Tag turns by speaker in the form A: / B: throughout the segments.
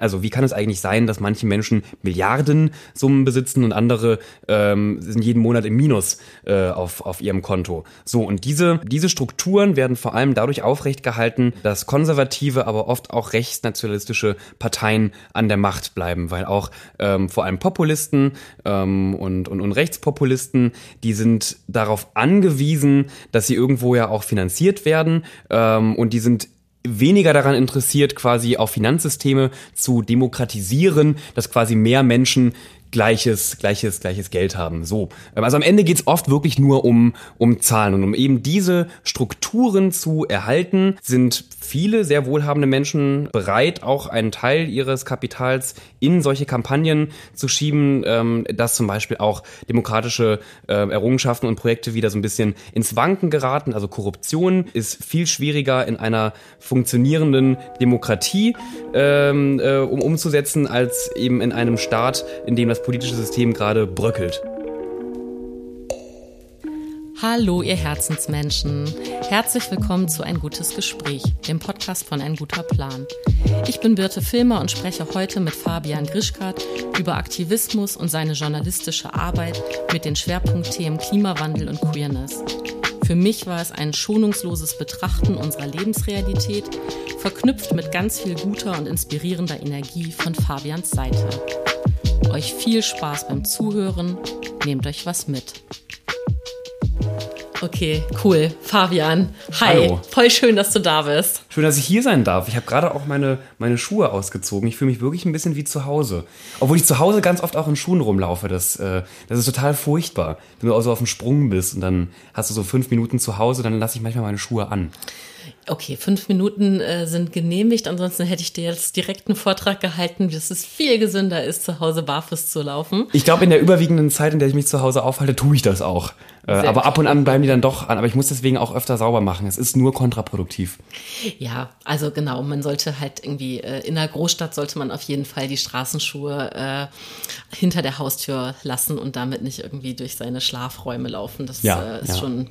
A: Also wie kann es eigentlich sein, dass manche Menschen Milliardensummen besitzen und andere ähm, sind jeden Monat im Minus äh, auf, auf ihrem Konto? So, und diese, diese Strukturen werden vor allem dadurch aufrecht gehalten, dass konservative, aber oft auch rechtsnationalistische Parteien an der Macht bleiben, weil auch ähm, vor allem Populisten ähm, und, und, und Rechtspopulisten, die sind darauf angewiesen, dass sie irgendwo ja auch finanziert werden ähm, und die sind weniger daran interessiert, quasi auch Finanzsysteme zu demokratisieren, dass quasi mehr Menschen gleiches, gleiches, gleiches Geld haben. So. Ähm, also am Ende geht's oft wirklich nur um, um Zahlen. Und um eben diese Strukturen zu erhalten, sind viele sehr wohlhabende Menschen bereit, auch einen Teil ihres Kapitals in solche Kampagnen zu schieben, ähm, dass zum Beispiel auch demokratische äh, Errungenschaften und Projekte wieder so ein bisschen ins Wanken geraten. Also Korruption ist viel schwieriger in einer funktionierenden Demokratie ähm, äh, um umzusetzen, als eben in einem Staat, in dem das das politische System gerade bröckelt.
B: Hallo, ihr Herzensmenschen. Herzlich willkommen zu Ein gutes Gespräch, dem Podcast von Ein guter Plan. Ich bin Birte Filmer und spreche heute mit Fabian Grischkat über Aktivismus und seine journalistische Arbeit mit den Schwerpunktthemen Klimawandel und Queerness. Für mich war es ein schonungsloses Betrachten unserer Lebensrealität, verknüpft mit ganz viel guter und inspirierender Energie von Fabians Seite. Euch viel Spaß beim Zuhören. Nehmt euch was mit. Okay, cool. Fabian, hi. Hallo. Voll schön, dass du da bist.
A: Schön, dass ich hier sein darf. Ich habe gerade auch meine, meine Schuhe ausgezogen. Ich fühle mich wirklich ein bisschen wie zu Hause. Obwohl ich zu Hause ganz oft auch in Schuhen rumlaufe. Das, äh, das ist total furchtbar. Wenn du auch so auf dem Sprung bist und dann hast du so fünf Minuten zu Hause, dann lasse ich manchmal meine Schuhe an.
B: Okay, fünf Minuten äh, sind genehmigt. Ansonsten hätte ich dir jetzt direkt einen Vortrag gehalten, dass es viel gesünder ist, zu Hause barfuß zu laufen.
A: Ich glaube, in der überwiegenden Zeit, in der ich mich zu Hause aufhalte, tue ich das auch. Äh, aber ab und an bleiben die dann doch an. Aber ich muss deswegen auch öfter sauber machen. Es ist nur kontraproduktiv.
B: Ja, also genau. Man sollte halt irgendwie äh, in der Großstadt sollte man auf jeden Fall die Straßenschuhe äh, hinter der Haustür lassen und damit nicht irgendwie durch seine Schlafräume laufen. Das ja, äh, ist ja. schon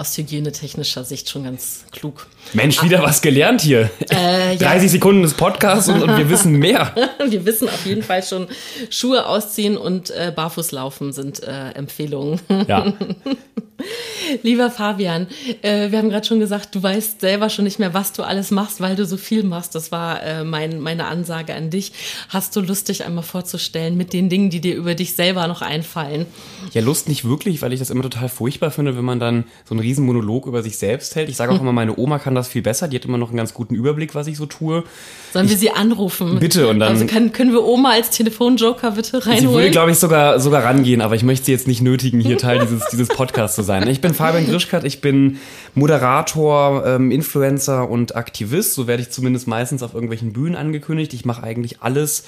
B: aus hygienetechnischer Sicht schon ganz klug.
A: Mensch, wieder was gelernt hier. Äh, 30 ja. Sekunden des Podcasts und, und, wir wissen mehr.
B: wir wissen auf jeden Fall schon, Schuhe ausziehen und äh, barfuß laufen sind äh, Empfehlungen. Ja. Lieber Fabian, äh, wir haben gerade schon gesagt, du weißt selber schon nicht mehr, was du alles machst, weil du so viel machst. Das war äh, mein, meine Ansage an dich. Hast du Lust, dich einmal vorzustellen mit den Dingen, die dir über dich selber noch einfallen?
A: Ja, Lust nicht wirklich, weil ich das immer total furchtbar finde, wenn man dann so einen riesen Monolog über sich selbst hält. Ich sage auch immer, meine Oma kann das viel besser. Die hat immer noch einen ganz guten Überblick, was ich so tue.
B: Sollen wir sie anrufen?
A: Bitte und dann.
B: Also können, können wir Oma als Telefonjoker bitte reinholen?
A: Sie würde, glaube ich, sogar sogar rangehen, aber ich möchte sie jetzt nicht nötigen, hier Teil dieses dieses Podcasts zu sein. Ich bin Fabian Grischkat, ich bin Moderator, ähm, Influencer und Aktivist. So werde ich zumindest meistens auf irgendwelchen Bühnen angekündigt. Ich mache eigentlich alles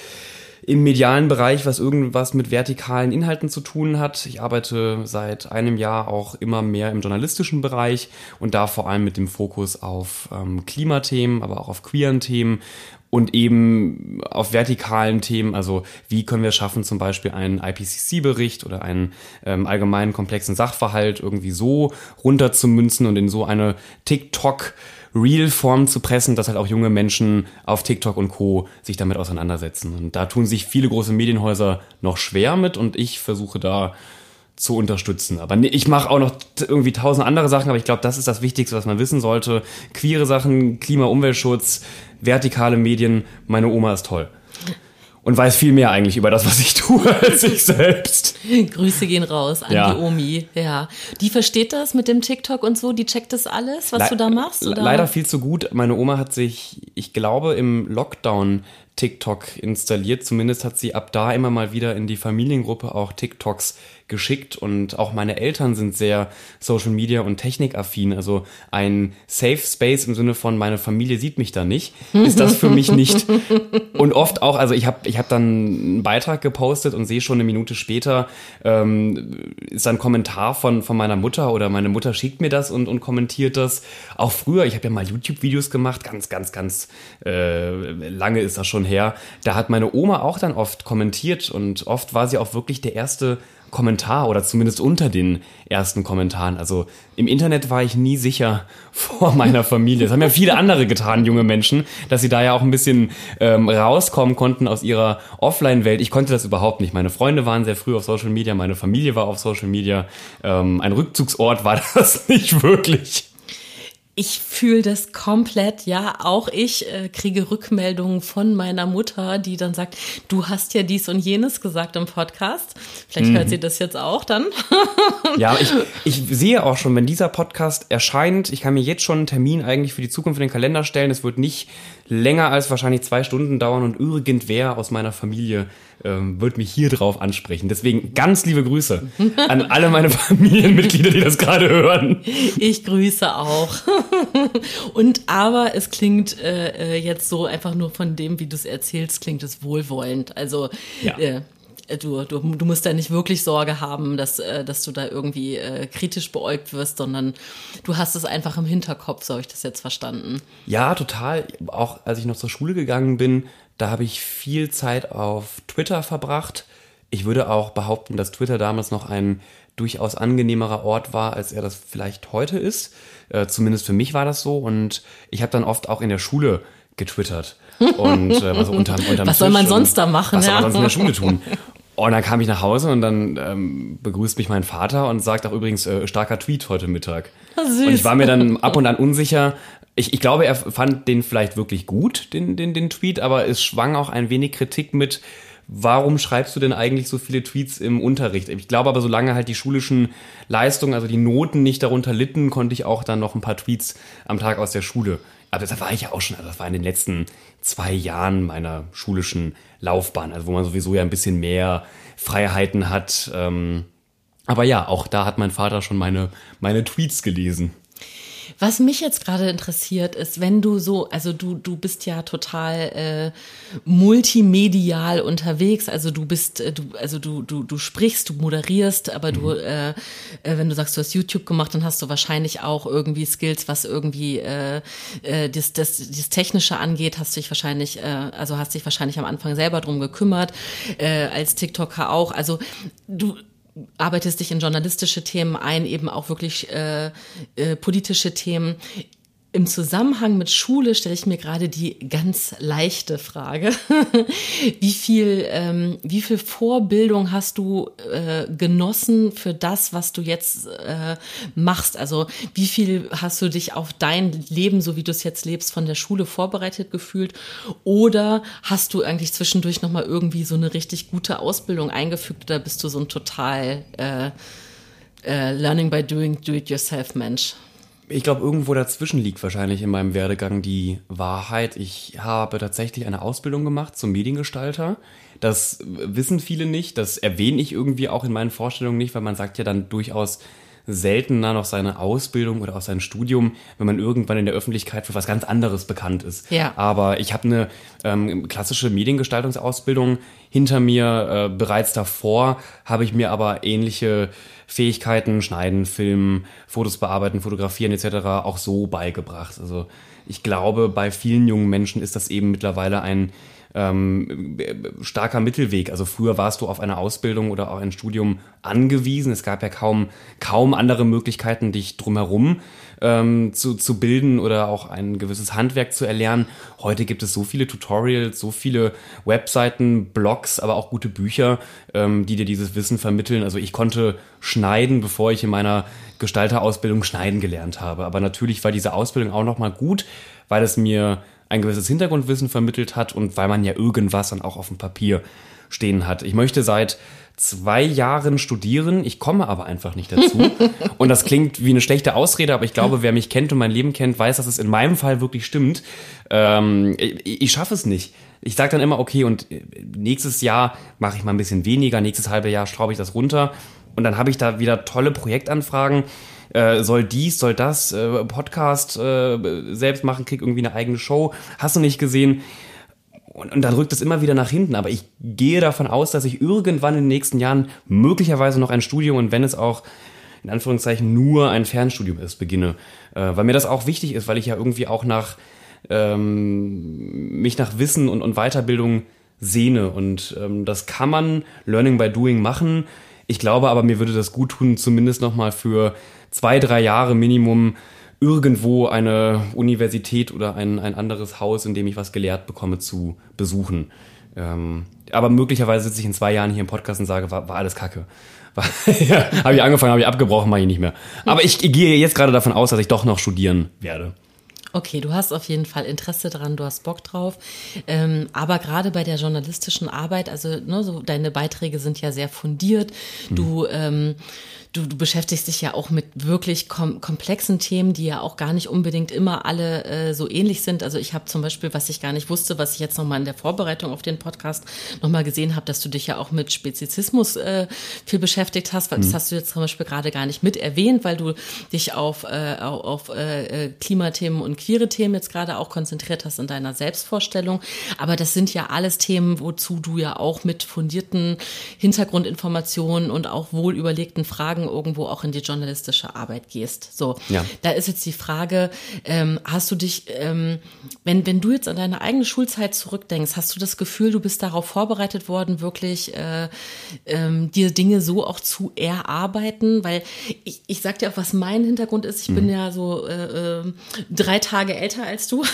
A: im medialen Bereich, was irgendwas mit vertikalen Inhalten zu tun hat. Ich arbeite seit einem Jahr auch immer mehr im journalistischen Bereich und da vor allem mit dem Fokus auf ähm, Klimathemen, aber auch auf queeren Themen und eben auf vertikalen Themen, also wie können wir schaffen, zum Beispiel einen IPCC-Bericht oder einen ähm, allgemeinen komplexen Sachverhalt irgendwie so runterzumünzen und in so eine TikTok- Real-Form zu pressen, dass halt auch junge Menschen auf TikTok und Co. sich damit auseinandersetzen. Und da tun sich viele große Medienhäuser noch schwer mit und ich versuche da zu unterstützen. Aber ich mache auch noch irgendwie tausend andere Sachen, aber ich glaube, das ist das Wichtigste, was man wissen sollte. Queere Sachen, Klima, Umweltschutz, vertikale Medien. Meine Oma ist toll und weiß viel mehr eigentlich über das, was ich tue, als ich selbst.
B: Grüße gehen raus an ja. die Omi. Ja, die versteht das mit dem TikTok und so. Die checkt das alles, was Le du da machst.
A: Oder? Leider viel zu gut. Meine Oma hat sich, ich glaube, im Lockdown TikTok installiert. Zumindest hat sie ab da immer mal wieder in die Familiengruppe auch TikToks geschickt und auch meine Eltern sind sehr Social Media und Technikaffin. Also ein Safe Space im Sinne von meine Familie sieht mich da nicht, ist das für mich nicht. Und oft auch, also ich habe ich hab dann einen Beitrag gepostet und sehe schon eine Minute später ähm, ist ein Kommentar von von meiner Mutter oder meine Mutter schickt mir das und und kommentiert das. Auch früher, ich habe ja mal YouTube-Videos gemacht, ganz ganz ganz äh, lange ist das schon her. Da hat meine Oma auch dann oft kommentiert und oft war sie auch wirklich der erste Kommentar oder zumindest unter den ersten Kommentaren. Also im Internet war ich nie sicher vor meiner Familie. Das haben ja viele andere getan, junge Menschen, dass sie da ja auch ein bisschen ähm, rauskommen konnten aus ihrer Offline-Welt. Ich konnte das überhaupt nicht. Meine Freunde waren sehr früh auf Social Media, meine Familie war auf Social Media. Ähm, ein Rückzugsort war das nicht wirklich.
B: Ich fühle das komplett, ja. Auch ich äh, kriege Rückmeldungen von meiner Mutter, die dann sagt, du hast ja dies und jenes gesagt im Podcast. Vielleicht mhm. hört sie das jetzt auch dann.
A: ja, ich, ich sehe auch schon, wenn dieser Podcast erscheint, ich kann mir jetzt schon einen Termin eigentlich für die Zukunft in den Kalender stellen. Es wird nicht länger als wahrscheinlich zwei Stunden dauern und irgendwer aus meiner Familie ähm, wird mich hier drauf ansprechen. Deswegen ganz liebe Grüße an alle meine Familienmitglieder, die das gerade hören.
B: Ich grüße auch. Und aber es klingt äh, äh, jetzt so einfach nur von dem, wie du es erzählst, klingt es wohlwollend. Also ja. äh, Du, du, du musst da nicht wirklich Sorge haben, dass, äh, dass du da irgendwie äh, kritisch beäugt wirst, sondern du hast es einfach im Hinterkopf, so habe ich das jetzt verstanden.
A: Ja, total. Auch als ich noch zur Schule gegangen bin, da habe ich viel Zeit auf Twitter verbracht. Ich würde auch behaupten, dass Twitter damals noch ein durchaus angenehmerer Ort war, als er das vielleicht heute ist. Äh, zumindest für mich war das so. Und ich habe dann oft auch in der Schule getwittert. Und äh, also unterm, unterm
B: Was soll man sonst da machen?
A: Was ja? soll man sonst in der Schule tun? Und dann kam ich nach Hause und dann ähm, begrüßt mich mein Vater und sagt auch übrigens äh, starker Tweet heute Mittag. Süß. Und ich war mir dann ab und an unsicher, ich, ich glaube, er fand den vielleicht wirklich gut, den, den, den Tweet, aber es schwang auch ein wenig Kritik mit, warum schreibst du denn eigentlich so viele Tweets im Unterricht? Ich glaube aber, solange halt die schulischen Leistungen, also die Noten nicht darunter litten, konnte ich auch dann noch ein paar Tweets am Tag aus der Schule. Aber das war ich ja auch schon, also das war in den letzten zwei Jahren meiner schulischen Laufbahn, also wo man sowieso ja ein bisschen mehr Freiheiten hat. Ähm, aber ja, auch da hat mein Vater schon meine, meine Tweets gelesen.
B: Was mich jetzt gerade interessiert ist, wenn du so, also du, du bist ja total äh, multimedial unterwegs, also du bist, äh, du, also du, du, du sprichst, du moderierst, aber mhm. du, äh, äh, wenn du sagst, du hast YouTube gemacht, dann hast du wahrscheinlich auch irgendwie Skills, was irgendwie äh, äh, das, das, das Technische angeht, hast dich wahrscheinlich, äh, also hast dich wahrscheinlich am Anfang selber drum gekümmert, äh, als TikToker auch. Also du arbeitest dich in journalistische Themen ein, eben auch wirklich äh, äh, politische Themen. Im Zusammenhang mit Schule stelle ich mir gerade die ganz leichte Frage. wie viel, ähm, wie viel Vorbildung hast du äh, genossen für das, was du jetzt äh, machst? Also wie viel hast du dich auf dein Leben, so wie du es jetzt lebst, von der Schule vorbereitet gefühlt? Oder hast du eigentlich zwischendurch nochmal irgendwie so eine richtig gute Ausbildung eingefügt oder bist du so ein total äh, äh, Learning by Doing, Do-it-yourself Mensch?
A: Ich glaube, irgendwo dazwischen liegt wahrscheinlich in meinem Werdegang die Wahrheit. Ich habe tatsächlich eine Ausbildung gemacht zum Mediengestalter. Das wissen viele nicht, das erwähne ich irgendwie auch in meinen Vorstellungen nicht, weil man sagt ja dann durchaus seltener noch seine Ausbildung oder auch sein Studium, wenn man irgendwann in der Öffentlichkeit für was ganz anderes bekannt ist.
B: Ja.
A: Aber ich habe eine ähm, klassische Mediengestaltungsausbildung hinter mir. Äh, bereits davor habe ich mir aber ähnliche Fähigkeiten, schneiden, filmen, Fotos bearbeiten, fotografieren etc. auch so beigebracht. Also ich glaube, bei vielen jungen Menschen ist das eben mittlerweile ein ähm, starker Mittelweg. Also früher warst du auf eine Ausbildung oder auch ein Studium angewiesen. Es gab ja kaum, kaum andere Möglichkeiten, dich drumherum ähm, zu, zu bilden oder auch ein gewisses Handwerk zu erlernen. Heute gibt es so viele Tutorials, so viele Webseiten, Blogs, aber auch gute Bücher, ähm, die dir dieses Wissen vermitteln. Also ich konnte schneiden, bevor ich in meiner Gestalterausbildung schneiden gelernt habe. Aber natürlich war diese Ausbildung auch nochmal gut, weil es mir ein gewisses Hintergrundwissen vermittelt hat und weil man ja irgendwas dann auch auf dem Papier stehen hat. Ich möchte seit zwei Jahren studieren, ich komme aber einfach nicht dazu. und das klingt wie eine schlechte Ausrede, aber ich glaube, wer mich kennt und mein Leben kennt, weiß, dass es in meinem Fall wirklich stimmt. Ähm, ich, ich schaffe es nicht. Ich sage dann immer, okay, und nächstes Jahr mache ich mal ein bisschen weniger, nächstes halbe Jahr schraube ich das runter. Und dann habe ich da wieder tolle Projektanfragen äh, soll dies, soll das, äh, Podcast äh, selbst machen, krieg irgendwie eine eigene Show. Hast du nicht gesehen? Und, und dann rückt es immer wieder nach hinten. Aber ich gehe davon aus, dass ich irgendwann in den nächsten Jahren möglicherweise noch ein Studium und wenn es auch in Anführungszeichen nur ein Fernstudium ist, beginne. Äh, weil mir das auch wichtig ist, weil ich ja irgendwie auch nach ähm, mich nach Wissen und, und Weiterbildung sehne. Und ähm, das kann man Learning by Doing machen Ich glaube aber, mir würde das gut tun, zumindest nochmal für zwei, drei Jahre Minimum irgendwo eine Universität oder ein, ein anderes Haus, in dem ich was gelehrt bekomme, zu besuchen. Ähm, aber möglicherweise sitze ich in zwei Jahren hier im Podcast und sage, war, war alles kacke. ja, habe ich angefangen, habe ich abgebrochen, mache ich nicht mehr. Aber ich, ich gehe jetzt gerade davon aus, dass ich doch noch studieren werde.
B: Okay, du hast auf jeden Fall Interesse dran, du hast Bock drauf. Ähm, aber gerade bei der journalistischen Arbeit, also ne, so deine Beiträge sind ja sehr fundiert. Hm. Du ähm, du, du beschäftigst dich ja auch mit wirklich kom komplexen Themen, die ja auch gar nicht unbedingt immer alle äh, so ähnlich sind. Also ich habe zum Beispiel, was ich gar nicht wusste, was ich jetzt nochmal in der Vorbereitung auf den Podcast nochmal gesehen habe, dass du dich ja auch mit Spezizismus äh, viel beschäftigt hast. Das mhm. hast du jetzt zum Beispiel gerade gar nicht mit erwähnt, weil du dich auf, äh, auf äh, Klimathemen und queere Themen jetzt gerade auch konzentriert hast in deiner Selbstvorstellung. Aber das sind ja alles Themen, wozu du ja auch mit fundierten Hintergrundinformationen und auch wohl überlegten Fragen Fragen irgendwo auch in die journalistische Arbeit gehst. So, ja. da ist jetzt die Frage, ähm, hast du dich, ähm, wenn, wenn du jetzt an deine eigene Schulzeit zurückdenkst, hast du das Gefühl, du bist darauf vorbereitet worden, wirklich äh, ähm, dir Dinge so auch zu erarbeiten? Weil ich, ich sag dir auch, was mein Hintergrund ist. Ich mhm. bin ja so äh, äh, drei Tage älter als du.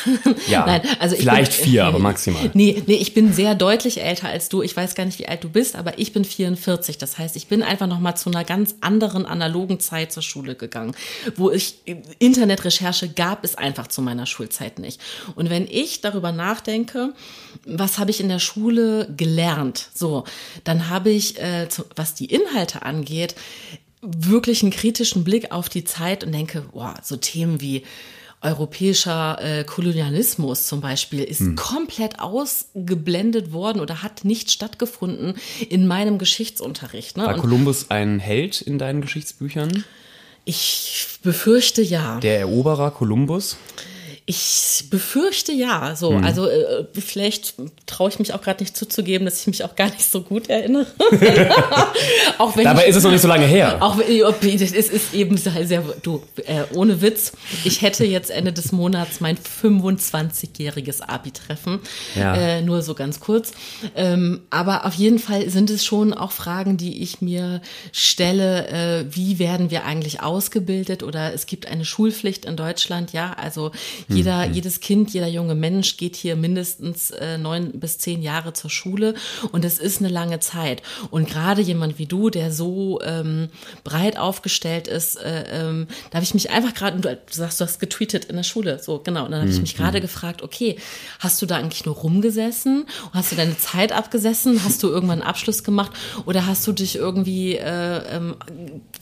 A: Ja, Nein, also vielleicht bin, vier, aber maximal.
B: Nee, nee, ich bin sehr deutlich älter als du. Ich weiß gar nicht, wie alt du bist, aber ich bin 44. Das heißt, ich bin einfach noch mal zu einer ganz anderen anderen analogen Zeit zur Schule gegangen, wo ich Internetrecherche gab es einfach zu meiner Schulzeit nicht. Und wenn ich darüber nachdenke, was habe ich in der Schule gelernt, so, dann habe ich, äh, was die Inhalte angeht, wirklich einen kritischen Blick auf die Zeit und denke, boah, so Themen wie europäischer äh, Kolonialismus zum Beispiel ist hm. komplett ausgeblendet worden oder hat nicht stattgefunden in meinem Geschichtsunterricht.
A: Ne? War Kolumbus ein Held in deinen Geschichtsbüchern?
B: Ich befürchte ja.
A: Der Eroberer Kolumbus?
B: Ich befürchte ja. So, mhm. also äh, vielleicht traue ich mich auch gerade nicht zuzugeben, dass ich mich auch gar nicht so gut erinnere.
A: auch wenn Dabei ich, ist es noch nicht so lange her.
B: Auch es ist eben sehr, sehr du äh, ohne Witz. Ich hätte jetzt Ende des Monats mein 25-jähriges Abi-Treffen. Ja. Äh, nur so ganz kurz. Ähm, aber auf jeden Fall sind es schon auch Fragen, die ich mir stelle. Äh, wie werden wir eigentlich ausgebildet? Oder es gibt eine Schulpflicht in Deutschland, ja. Also jeder, mhm. jedes Kind, jeder junge Mensch geht hier mindestens äh, neun bis zehn Jahre zur Schule und es ist eine lange Zeit. Und gerade jemand wie du, der so ähm, breit aufgestellt ist, äh, ähm, da habe ich mich einfach gerade, du sagst, du hast getweetet in der Schule, so genau. Und dann habe ich mich mhm. gerade gefragt, okay, hast du da eigentlich nur rumgesessen? Hast du deine Zeit abgesessen? Hast du irgendwann einen Abschluss gemacht? Oder hast du dich irgendwie, äh, ähm,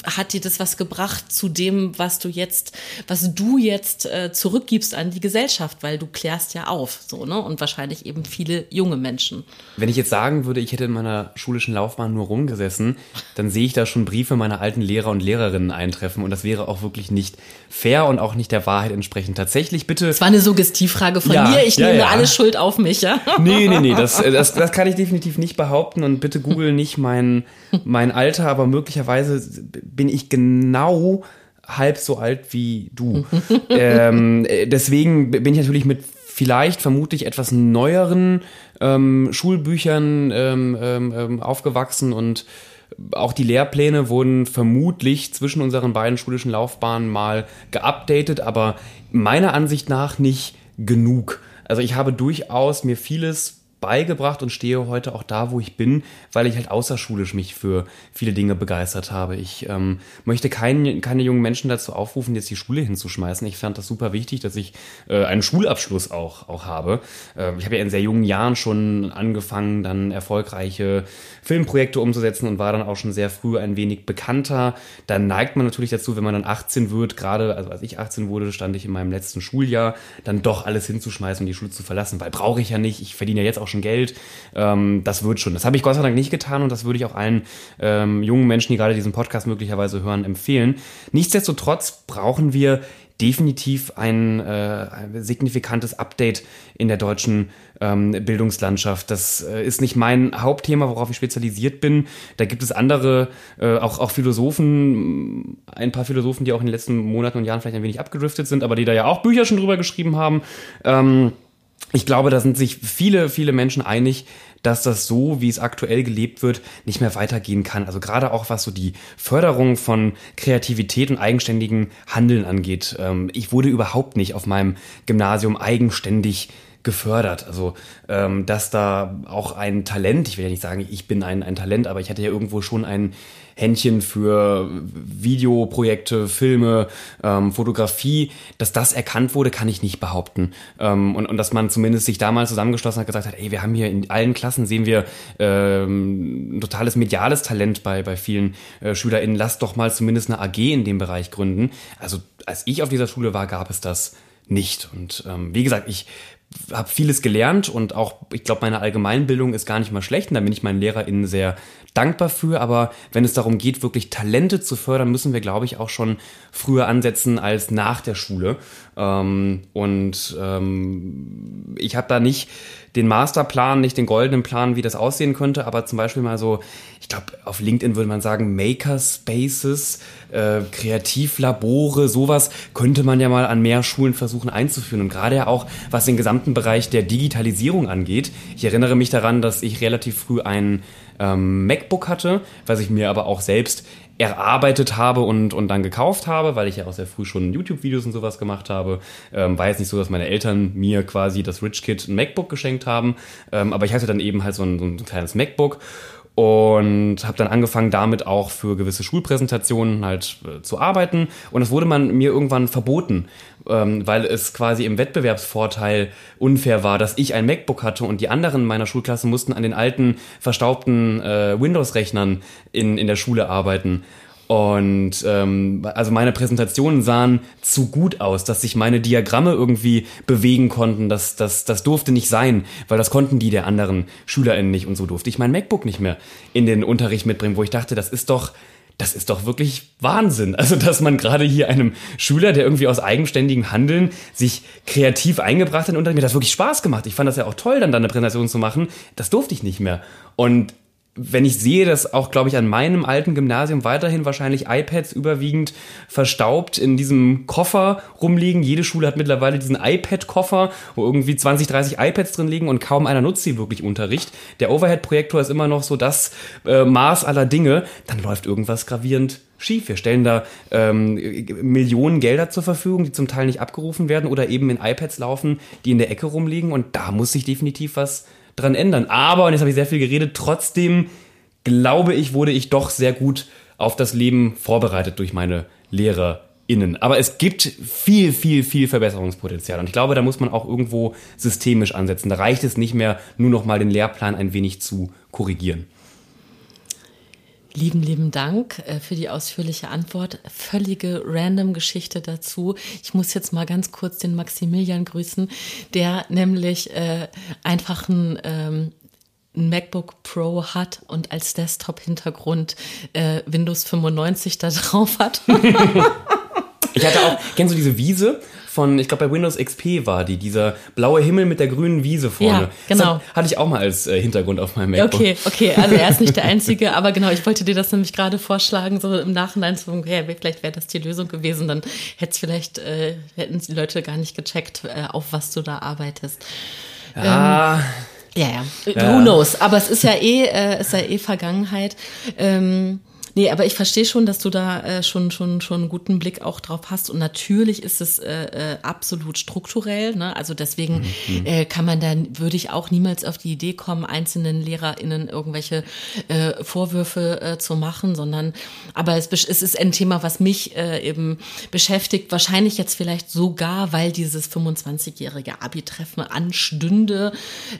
B: hat dir das was gebracht zu dem, was du jetzt, was du jetzt äh, zurückgibst an an die Gesellschaft, weil du klärst ja auf, so, ne? Und wahrscheinlich eben viele junge Menschen.
A: Wenn ich jetzt sagen würde, ich hätte in meiner schulischen Laufbahn nur rumgesessen, dann sehe ich da schon Briefe meiner alten Lehrer und Lehrerinnen eintreffen und das wäre auch wirklich nicht fair und auch nicht der Wahrheit entsprechend. Tatsächlich bitte.
B: Das war eine Suggestivfrage von ja, mir. Ich ja, nehme ja. alle Schuld auf mich, ja?
A: Nee, nee, nee, das, das, das kann ich definitiv nicht behaupten und bitte google nicht mein, mein Alter, aber möglicherweise bin ich genau halb so alt wie du. ähm, äh, deswegen bin ich natürlich mit vielleicht vermutlich etwas neueren ähm, Schulbüchern ähm, ähm, ähm, aufgewachsen und auch die Lehrpläne wurden vermutlich zwischen unseren beiden schulischen Laufbahnen mal geupdatet, aber meiner Ansicht nach nicht genug. Also ich habe durchaus mir vieles beigebracht und stehe heute auch da, wo ich bin, weil ich halt außerschulisch mich für viele Dinge begeistert habe. Ich ähm, möchte kein, keine jungen Menschen dazu aufrufen, jetzt die Schule hinzuschmeißen. Ich fand das super wichtig, dass ich äh, einen Schulabschluss auch, auch habe. Äh, ich habe ja in sehr jungen Jahren schon angefangen, dann erfolgreiche Filmprojekte umzusetzen und war dann auch schon sehr früh ein wenig bekannter. Dann neigt man natürlich dazu, wenn man dann 18 wird, gerade also als ich 18 wurde, stand ich in meinem letzten Schuljahr, dann doch alles hinzuschmeißen und die Schule zu verlassen, weil brauche ich ja nicht. Ich verdiene ja jetzt auch auch Geld. Ähm, das wird schon. Das habe ich Gott sei Dank nicht getan und das würde ich auch allen ähm, jungen Menschen, die gerade diesen Podcast möglicherweise hören, empfehlen. Nichtsdestotrotz brauchen wir definitiv ein, äh, ein signifikantes Update in der deutschen ähm, Bildungslandschaft. Das äh, ist nicht mein Hauptthema, worauf ich spezialisiert bin. Da gibt es andere, äh, auch, auch Philosophen, ein paar Philosophen, die auch in den letzten Monaten und Jahren vielleicht ein wenig abgedriftet sind, aber die da ja auch Bücher schon drüber geschrieben haben. Ähm, ich glaube, da sind sich viele, viele Menschen einig, dass das so, wie es aktuell gelebt wird, nicht mehr weitergehen kann. Also gerade auch was so die Förderung von Kreativität und eigenständigen Handeln angeht. Ähm, ich wurde überhaupt nicht auf meinem Gymnasium eigenständig gefördert. Also, ähm, dass da auch ein Talent, ich will ja nicht sagen, ich bin ein, ein Talent, aber ich hatte ja irgendwo schon ein Händchen für Videoprojekte, Filme, ähm, Fotografie, dass das erkannt wurde, kann ich nicht behaupten. Ähm, und, und dass man zumindest sich damals zusammengeschlossen hat, gesagt hat, ey, wir haben hier in allen Klassen sehen wir ähm, ein totales mediales Talent bei, bei vielen äh, SchülerInnen, lasst doch mal zumindest eine AG in dem Bereich gründen. Also als ich auf dieser Schule war, gab es das nicht. Und ähm, wie gesagt, ich habe vieles gelernt und auch, ich glaube, meine Allgemeinbildung ist gar nicht mal schlecht und da bin ich meinen LehrerInnen sehr dankbar für. Aber wenn es darum geht, wirklich Talente zu fördern, müssen wir, glaube ich, auch schon früher ansetzen als nach der Schule. Ähm, und ähm, ich habe da nicht den Masterplan, nicht den goldenen Plan, wie das aussehen könnte, aber zum Beispiel mal so, ich glaube, auf LinkedIn würde man sagen, Makerspaces, äh, Kreativlabore, sowas könnte man ja mal an mehr Schulen versuchen einzuführen. Und gerade ja auch, was den gesamten Bereich der Digitalisierung angeht. Ich erinnere mich daran, dass ich relativ früh ein ähm, MacBook hatte, was ich mir aber auch selbst erarbeitet habe und, und dann gekauft habe, weil ich ja auch sehr früh schon YouTube-Videos und sowas gemacht habe. Ähm, war jetzt nicht so, dass meine Eltern mir quasi das Rich Kid ein MacBook geschenkt haben, ähm, aber ich hatte dann eben halt so ein, so ein kleines MacBook und habe dann angefangen damit auch für gewisse Schulpräsentationen halt äh, zu arbeiten und das wurde man mir irgendwann verboten, ähm, weil es quasi im Wettbewerbsvorteil unfair war, dass ich ein MacBook hatte und die anderen meiner Schulklasse mussten an den alten verstaubten äh, Windows-Rechnern in, in der Schule arbeiten und ähm, also meine Präsentationen sahen zu gut aus, dass sich meine Diagramme irgendwie bewegen konnten. Das, das, das durfte nicht sein, weil das konnten die der anderen SchülerInnen nicht. Und so durfte ich mein MacBook nicht mehr in den Unterricht mitbringen, wo ich dachte, das ist doch, das ist doch wirklich Wahnsinn. Also, dass man gerade hier einem Schüler, der irgendwie aus eigenständigem Handeln sich kreativ eingebracht hat Unterricht, mir das wirklich Spaß gemacht. Ich fand das ja auch toll, dann da eine Präsentation zu machen. Das durfte ich nicht mehr. Und wenn ich sehe, dass auch, glaube ich, an meinem alten Gymnasium weiterhin wahrscheinlich iPads überwiegend verstaubt in diesem Koffer rumliegen. Jede Schule hat mittlerweile diesen iPad-Koffer, wo irgendwie 20, 30 iPads drin liegen und kaum einer nutzt sie wirklich Unterricht. Der Overhead-Projektor ist immer noch so das äh, Maß aller Dinge. Dann läuft irgendwas gravierend schief. Wir stellen da ähm, Millionen Gelder zur Verfügung, die zum Teil nicht abgerufen werden oder eben in iPads laufen, die in der Ecke rumliegen. Und da muss sich definitiv was dran ändern. Aber, und jetzt habe ich sehr viel geredet, trotzdem glaube ich, wurde ich doch sehr gut auf das Leben vorbereitet durch meine LehrerInnen. Aber es gibt viel, viel, viel Verbesserungspotenzial. Und ich glaube, da muss man auch irgendwo systemisch ansetzen. Da reicht es nicht mehr, nur noch mal den Lehrplan ein wenig zu korrigieren.
B: Lieben, lieben Dank äh, für die ausführliche Antwort. Völlige random Geschichte dazu. Ich muss jetzt mal ganz kurz den Maximilian grüßen, der nämlich äh, einfach ein ähm, ein MacBook Pro hat und als Desktop-Hintergrund äh, Windows 95 da drauf hat.
A: ich hatte auch, kennst du diese Wiese? von, ich glaube bei Windows XP war die, dieser blaue Himmel mit der grünen Wiese vorne.
B: Ja, genau.
A: Hat, hatte ich auch mal als äh, Hintergrund auf meinem MacBook.
B: Okay, okay, also er ist nicht der Einzige, aber genau, ich wollte dir das nämlich gerade vorschlagen, so im Nachhinein zu okay, vielleicht wäre das die Lösung gewesen, dann hätte vielleicht, äh, hätten die Leute gar nicht gecheckt, äh, auf was du da arbeitest.
A: Ja. Ähm,
B: ja, ja, ja. Who knows? Aber es ist ja eh, äh, ist ja eh Vergangenheit. Ähm, Nee, aber ich verstehe schon, dass du da äh, schon, schon, schon einen guten Blick auch drauf hast. Und natürlich ist es äh, äh, absolut strukturell. Ne? Also deswegen mhm. äh, kann man dann, würde ich auch niemals auf die Idee kommen, einzelnen LehrerInnen irgendwelche äh, Vorwürfe äh, zu machen, sondern aber es, es ist ein Thema, was mich äh, eben beschäftigt. Wahrscheinlich jetzt vielleicht sogar, weil dieses 25-jährige Abi-Treffen anstünde,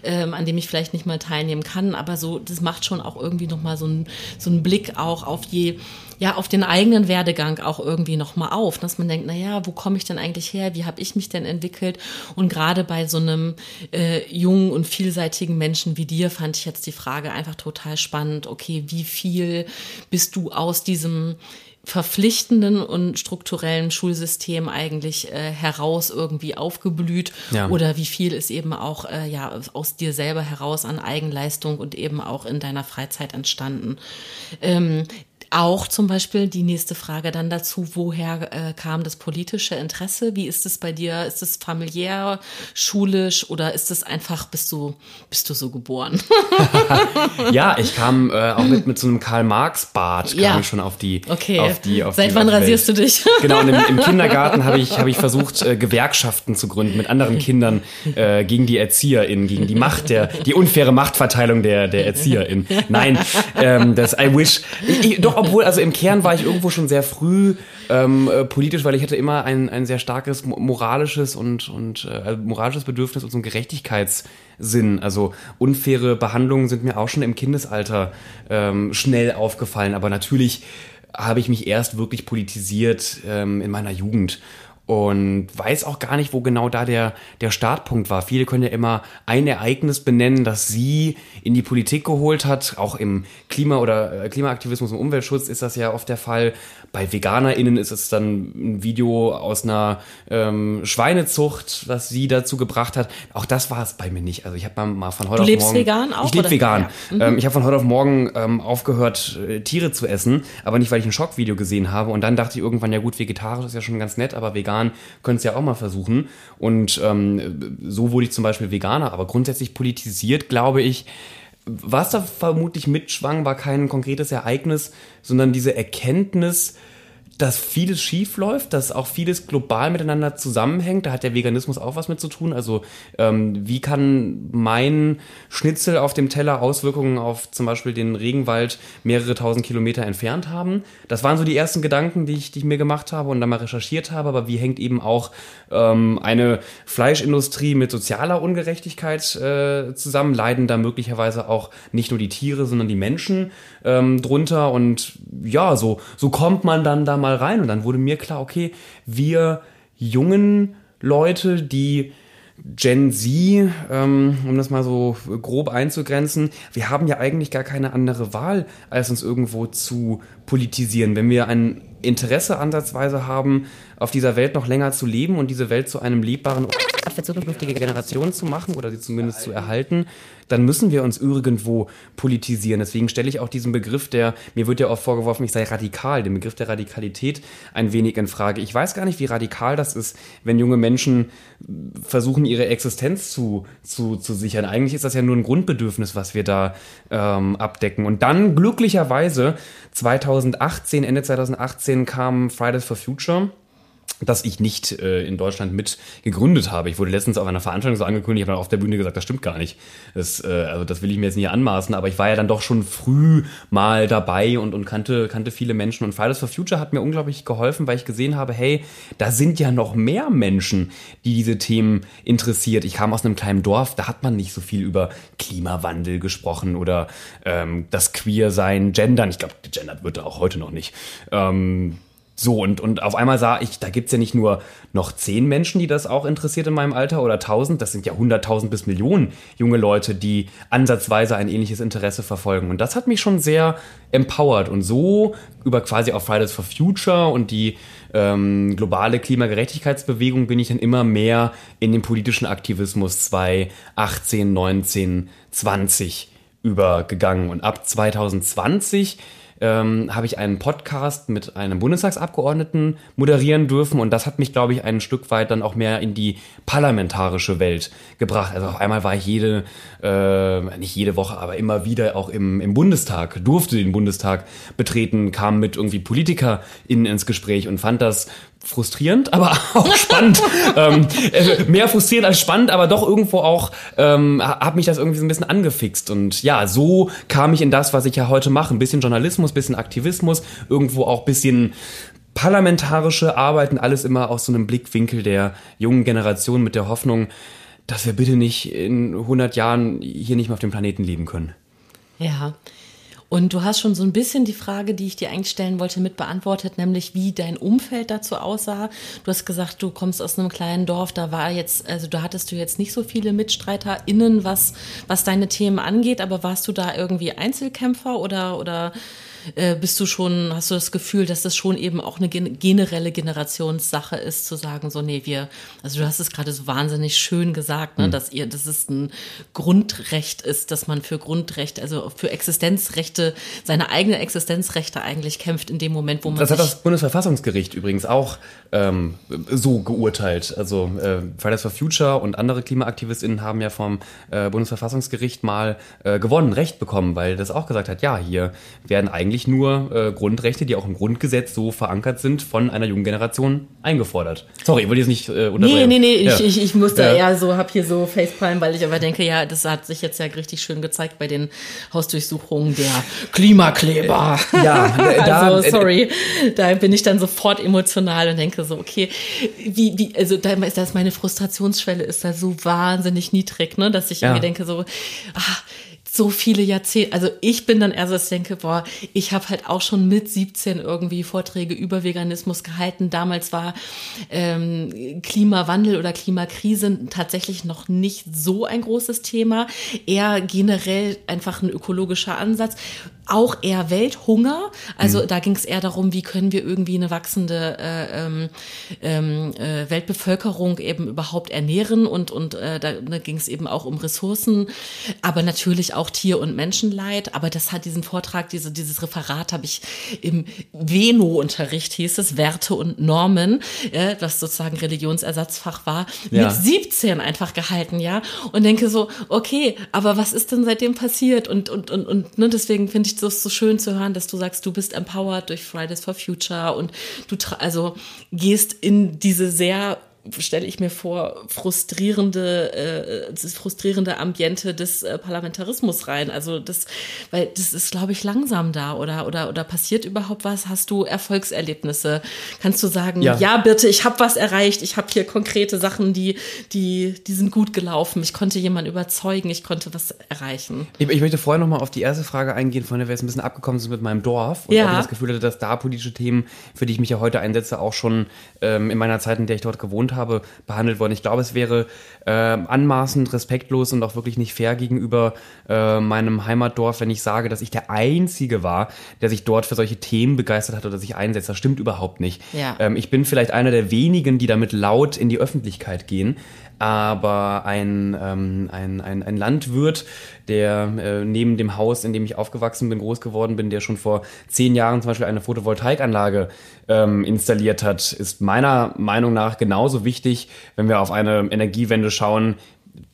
B: ähm, an dem ich vielleicht nicht mal teilnehmen kann. Aber so, das macht schon auch irgendwie nochmal so einen so einen Blick auch auf die ja auf den eigenen Werdegang auch irgendwie noch mal auf, dass man denkt, na ja, wo komme ich denn eigentlich her? Wie habe ich mich denn entwickelt? Und gerade bei so einem äh, jungen und vielseitigen Menschen wie dir fand ich jetzt die Frage einfach total spannend. Okay, wie viel bist du aus diesem verpflichtenden und strukturellen Schulsystem eigentlich äh, heraus irgendwie aufgeblüht ja. oder wie viel ist eben auch äh, ja aus dir selber heraus an Eigenleistung und eben auch in deiner Freizeit entstanden. Ähm, auch zum Beispiel die nächste Frage dann dazu, woher äh, kam das politische Interesse? Wie ist es bei dir? Ist es familiär, schulisch oder ist es einfach, bist du, bist du so geboren?
A: ja, ich kam äh, auch mit, mit so einem Karl-Marx-Bart
B: Ja.
A: schon auf die,
B: Okay.
A: auf die, auf
B: Seit
A: die,
B: wann
A: die
B: rasierst
A: Welt.
B: du dich?
A: Genau, und im, im Kindergarten habe ich, habe ich versucht, äh, Gewerkschaften zu gründen mit anderen Kindern äh, gegen die ErzieherInnen, gegen die Macht der, die unfaire Machtverteilung der, der ErzieherInnen. Nein, ähm, das I wish. Ich, ich, obwohl, also im Kern war ich irgendwo schon sehr früh ähm, äh, politisch, weil ich hatte immer ein, ein sehr starkes mo- moralisches und, und äh, also moralisches Bedürfnis und so ein Gerechtigkeitssinn. Also unfaire Behandlungen sind mir auch schon im Kindesalter ähm, schnell aufgefallen, aber natürlich habe ich mich erst wirklich politisiert ähm, in meiner Jugend und weiß auch gar nicht, wo genau da der, der Startpunkt war. Viele können ja immer ein Ereignis benennen, das sie in die Politik geholt hat. Auch im Klima- oder äh, Klimaaktivismus und Umweltschutz ist das ja oft der Fall. Bei VeganerInnen ist es dann ein Video aus einer ähm, Schweinezucht, was sie dazu gebracht hat. Auch das war es bei mir nicht. Also ich habe mal, mal von heute
B: Du
A: auf
B: lebst
A: morgen...
B: vegan auch,
A: Ich lebe vegan.
B: Ja.
A: Ähm, ich habe von heute auf morgen ähm, aufgehört, äh, Tiere zu essen, aber nicht, weil ich ein Schockvideo gesehen habe. Und dann dachte ich irgendwann, ja gut, vegetarisch ist ja schon ganz nett, aber vegan können es ja auch mal versuchen. Und ähm, so wurde ich zum Beispiel Veganer. Aber grundsätzlich politisiert, glaube ich, was da vermutlich mitschwang, war kein konkretes Ereignis, sondern diese Erkenntnis, dass vieles schief läuft, dass auch vieles global miteinander zusammenhängt. Da hat der Veganismus auch was mit zu tun. Also ähm, wie kann mein Schnitzel auf dem Teller Auswirkungen auf zum Beispiel den Regenwald mehrere tausend Kilometer entfernt haben? Das waren so die ersten Gedanken, die ich, die ich mir gemacht habe und dann mal recherchiert habe. Aber wie hängt eben auch ähm, eine Fleischindustrie mit sozialer Ungerechtigkeit äh, zusammen? Leiden da möglicherweise auch nicht nur die Tiere, sondern die Menschen ähm, drunter? Und ja, so, so kommt man dann da mal rein. Und dann wurde mir klar, okay, wir jungen Leute, die Gen Z, ähm, um das mal so grob einzugrenzen, wir haben ja eigentlich gar keine andere Wahl, als uns irgendwo zu politisieren. Wenn wir ein Interesse ansatzweise haben, auf dieser Welt noch länger zu leben und diese Welt zu einem lebbaren Ort für zukünftige Generationen zu machen oder sie zumindest zu erhalten, dann müssen wir uns irgendwo politisieren. Deswegen stelle ich auch diesen Begriff der, mir wird ja oft vorgeworfen, ich sei radikal, den Begriff der Radikalität ein wenig in Frage. Ich weiß gar nicht, wie radikal das ist, wenn junge Menschen versuchen, ihre Existenz zu, zu, zu sichern. Eigentlich ist das ja nur ein Grundbedürfnis, was wir da ähm, abdecken. Und dann glücklicherweise 2018, Ende 2018 kam Fridays for Future das ich nicht äh, in Deutschland mit gegründet habe. Ich wurde letztens auf einer Veranstaltung so angekündigt, ich habe dann auf der Bühne gesagt, das stimmt gar nicht. Das, äh, also das will ich mir jetzt nicht anmaßen, aber ich war ja dann doch schon früh mal dabei und, und kannte, kannte viele Menschen. Und Fridays for Future hat mir unglaublich geholfen, weil ich gesehen habe, hey, da sind ja noch mehr Menschen, die diese Themen interessiert. Ich kam aus einem kleinen Dorf, da hat man nicht so viel über Klimawandel gesprochen oder ähm, das Queer-Sein, Gendern. Ich glaube, gegendert wird da auch heute noch nicht. Ähm, so, und, und auf einmal sah ich, da gibt's ja nicht nur noch zehn Menschen, die das auch interessiert in meinem Alter oder tausend, das sind ja hunderttausend bis Millionen junge Leute, die ansatzweise ein ähnliches Interesse verfolgen. Und das hat mich schon sehr empowert. Und so über quasi auch Fridays for Future und die ähm, globale Klimagerechtigkeitsbewegung bin ich dann immer mehr in den politischen Aktivismus 2018, 19, 20 übergegangen. Und ab 2020 ähm, habe ich einen Podcast mit einem Bundestagsabgeordneten moderieren dürfen und das hat mich, glaube ich, ein Stück weit dann auch mehr in die parlamentarische Welt gebracht. Also auf einmal war ich jede, äh, nicht jede Woche, aber immer wieder auch im, im Bundestag, durfte den Bundestag betreten, kam mit irgendwie PolitikerInnen ins Gespräch und fand das frustrierend, aber auch spannend. ähm, äh, mehr frustrierend als spannend, aber doch irgendwo auch ähm, hat mich das irgendwie so ein bisschen angefixt. Und ja, so kam ich in das, was ich ja heute mache. Ein bisschen Journalismus, bisschen Aktivismus, irgendwo auch bisschen parlamentarische Arbeiten, alles immer aus so einem Blickwinkel der jungen Generation mit der Hoffnung, dass wir bitte nicht in 100 Jahren hier nicht mehr auf dem Planeten leben können.
B: Ja. Und du hast schon so ein bisschen die Frage, die ich dir eigentlich stellen wollte, mit beantwortet, nämlich wie dein Umfeld dazu aussah. Du hast gesagt, du kommst aus einem kleinen Dorf, da war jetzt, also da hattest du jetzt nicht so viele MitstreiterInnen, was, was deine Themen angeht, aber warst du da irgendwie Einzelkämpfer oder, oder äh, bist du schon, hast du das Gefühl, dass das schon eben auch eine generelle Generationssache ist, zu sagen, so, nee, wir, also du hast es gerade so wahnsinnig schön gesagt, ne, mhm. dass ihr, dass es ein Grundrecht ist, dass man für Grundrechte, also für Existenzrechte, seine eigenen Existenzrechte eigentlich kämpft in dem Moment, wo man.
A: Das hat das Bundesverfassungsgericht übrigens auch ähm, so geurteilt. Also äh, Fridays for Future und andere KlimaaktivistInnen haben ja vom äh, Bundesverfassungsgericht mal äh, gewonnen, Recht bekommen, weil das auch gesagt hat, ja, hier werden eigentlich nur äh, Grundrechte, die auch im Grundgesetz so verankert sind, von einer jungen Generation eingefordert. Sorry, ich wollte jetzt nicht äh,
B: unterbrechen. Nee, nee, nee, ja. ich, ich, ich musste ja. eher so, hab hier so Facepalm, weil ich aber denke, ja, das hat sich jetzt ja richtig schön gezeigt bei den Hausdurchsuchungen der Klimakleber. Ja, da, also sorry, da bin ich dann sofort emotional und denke so, okay, wie, wie, also da ist das meine Frustrationsschwelle ist da so wahnsinnig niedrig, ne, dass ich ja. irgendwie denke so, ah, so viele Jahrzehnte, also ich bin dann eher so, dass ich denke, boah, ich habe halt auch schon mit 17 irgendwie Vorträge über Veganismus gehalten. Damals war ähm, Klimawandel oder Klimakrise tatsächlich noch nicht so ein großes Thema, eher generell einfach ein ökologischer Ansatz auch eher Welthunger. Also mhm. da ging es eher darum, wie können wir irgendwie eine wachsende äh, ähm, ähm, äh, Weltbevölkerung eben überhaupt ernähren und und äh, da, da ging es eben auch um Ressourcen, aber natürlich auch Tier- und Menschenleid. Aber das hat diesen Vortrag, diese, dieses Referat habe ich im Veno-Unterricht hieß es Werte und Normen, äh, was sozusagen Religionsersatzfach war, ja. mit 17 einfach gehalten, ja. Und denke so, okay, aber was ist denn seitdem passiert? Und und und und ne, deswegen finde ich ich so schön zu hören, dass du sagst, du bist empowered durch Fridays for Future und du also gehst in diese sehr stelle ich mir vor, frustrierende, äh, das frustrierende Ambiente des äh, Parlamentarismus rein. Also das, weil das ist, glaube ich, langsam da oder oder oder passiert überhaupt was? Hast du Erfolgserlebnisse? Kannst du sagen, ja, ja bitte, ich habe was erreicht, ich habe hier konkrete Sachen, die die die sind gut gelaufen. Ich konnte jemanden überzeugen, ich konnte was erreichen.
A: Ich, ich möchte vorher noch mal auf die erste Frage eingehen, von der wir jetzt ein bisschen abgekommen sind mit meinem Dorf und ja. auch das Gefühl hatte, dass da politische Themen, für die ich mich ja heute einsetze, auch schon ähm, in meiner Zeit, in der ich dort gewohnt habe, habe, behandelt worden. Ich glaube, es wäre äh, anmaßend, respektlos und auch wirklich nicht fair gegenüber äh, meinem Heimatdorf, wenn ich sage, dass ich der Einzige war, der sich dort für solche Themen begeistert hat oder sich einsetzt. Das stimmt überhaupt nicht. Ja. Ähm, ich bin vielleicht einer der wenigen, die damit laut in die Öffentlichkeit gehen aber ein, ähm, ein, ein, ein Landwirt, der äh, neben dem Haus, in dem ich aufgewachsen bin, groß geworden bin, der schon vor zehn Jahren zum Beispiel eine Photovoltaikanlage ähm, installiert hat, ist meiner Meinung nach genauso wichtig, wenn wir auf eine Energiewende schauen,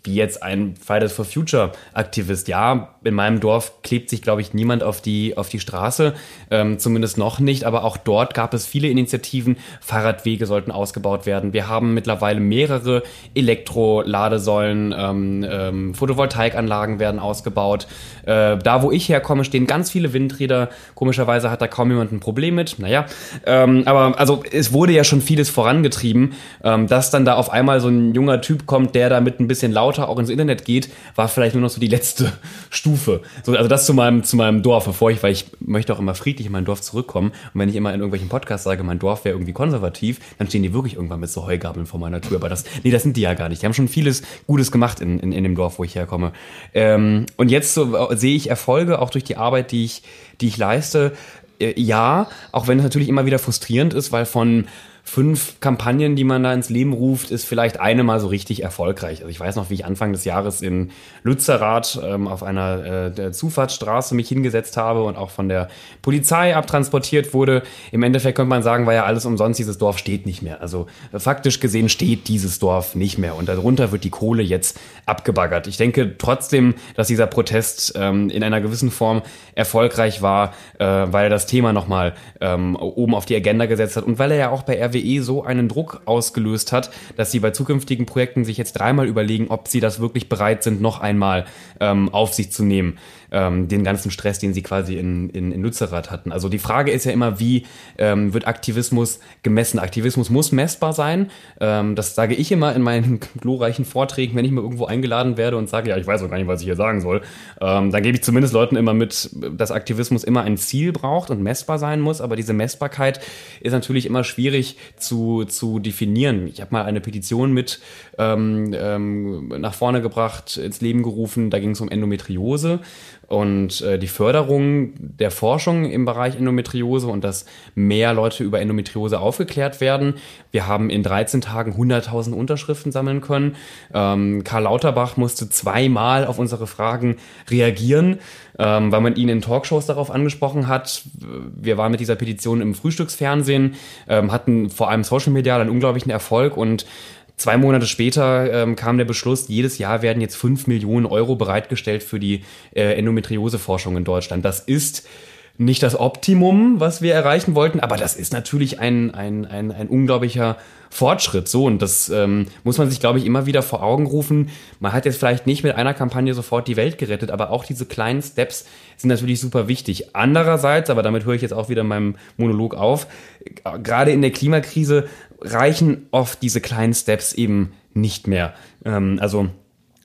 A: wie jetzt ein Fridays for Future Aktivist. Ja, in meinem Dorf klebt sich, glaube ich, niemand auf die, auf die Straße, ähm, zumindest noch nicht, aber auch dort gab es viele Initiativen. Fahrradwege sollten ausgebaut werden. Wir haben mittlerweile mehrere Elektroladesäulen, ähm, ähm, Photovoltaikanlagen werden ausgebaut. Äh, da, wo ich herkomme, stehen ganz viele Windräder. Komischerweise hat da kaum jemand ein Problem mit. Naja, ähm, aber also es wurde ja schon vieles vorangetrieben, ähm, dass dann da auf einmal so ein junger Typ kommt, der da mit ein bisschen lauter auch ins Internet geht, war vielleicht nur noch so die letzte Stufe. So, also das zu meinem, zu meinem Dorf, bevor ich, weil ich möchte auch immer friedlich in mein Dorf zurückkommen. Und wenn ich immer in irgendwelchen Podcasts sage, mein Dorf wäre irgendwie konservativ, dann stehen die wirklich irgendwann mit so Heugabeln vor meiner Tür. Aber das, nee, das sind die ja gar nicht. Die haben schon vieles Gutes gemacht in, in, in dem Dorf, wo ich herkomme. Ähm, und jetzt so, sehe ich Erfolge auch durch die Arbeit, die ich, die ich leiste. Äh, ja, auch wenn es natürlich immer wieder frustrierend ist, weil von fünf Kampagnen, die man da ins Leben ruft, ist vielleicht eine mal so richtig erfolgreich. Also ich weiß noch, wie ich Anfang des Jahres in Lützerath ähm, auf einer äh, Zufahrtsstraße mich hingesetzt habe und auch von der Polizei abtransportiert wurde. Im Endeffekt könnte man sagen, war ja alles umsonst, dieses Dorf steht nicht mehr. Also äh, faktisch gesehen steht dieses Dorf nicht mehr und darunter wird die Kohle jetzt abgebaggert. Ich denke trotzdem, dass dieser Protest ähm, in einer gewissen Form erfolgreich war, äh, weil er das Thema nochmal ähm, oben auf die Agenda gesetzt hat und weil er ja auch bei RWE so einen Druck ausgelöst hat, dass sie bei zukünftigen Projekten sich jetzt dreimal überlegen, ob sie das wirklich bereit sind, noch einmal ähm, auf sich zu nehmen ähm, den ganzen Stress, den sie quasi in, in, in Lützerath hatten. Also die Frage ist ja immer, wie ähm, wird Aktivismus gemessen? Aktivismus muss messbar sein. Ähm, das sage ich immer in meinen glorreichen Vorträgen, wenn ich mal irgendwo eingeladen werde und sage, ja, ich weiß auch gar nicht, was ich hier sagen soll. Ähm, dann gebe ich zumindest Leuten immer mit, dass Aktivismus immer ein Ziel braucht und messbar sein muss. Aber diese Messbarkeit ist natürlich immer schwierig zu, zu definieren. Ich habe mal eine Petition mit ähm, ähm, nach vorne gebracht, ins Leben gerufen. Da ging es um Endometriose und äh, die Förderung der Forschung im Bereich Endometriose und dass mehr Leute über Endometriose aufgeklärt werden. Wir haben in 13 Tagen 100.000 Unterschriften sammeln können. Ähm, Karl Lauterbach musste zweimal auf unsere Fragen reagieren, ähm, weil man ihn in Talkshows darauf angesprochen hat. Wir waren mit dieser Petition im Frühstücksfernsehen, ähm, hatten vor allem Social Media einen unglaublichen Erfolg und Zwei Monate später ähm, kam der Beschluss, jedes Jahr werden jetzt fünf Millionen Euro bereitgestellt für die äh, Endometrioseforschung in Deutschland. Das ist nicht das Optimum, was wir erreichen wollten, aber das ist natürlich ein, ein, ein, ein unglaublicher Fortschritt. So, und das ähm, muss man sich, glaube ich, immer wieder vor Augen rufen. Man hat jetzt vielleicht nicht mit einer Kampagne sofort die Welt gerettet, aber auch diese kleinen Steps sind natürlich super wichtig. Andererseits, aber damit höre ich jetzt auch wieder in meinem Monolog auf, gerade in der Klimakrise reichen oft diese kleinen Steps eben nicht mehr. Ähm, also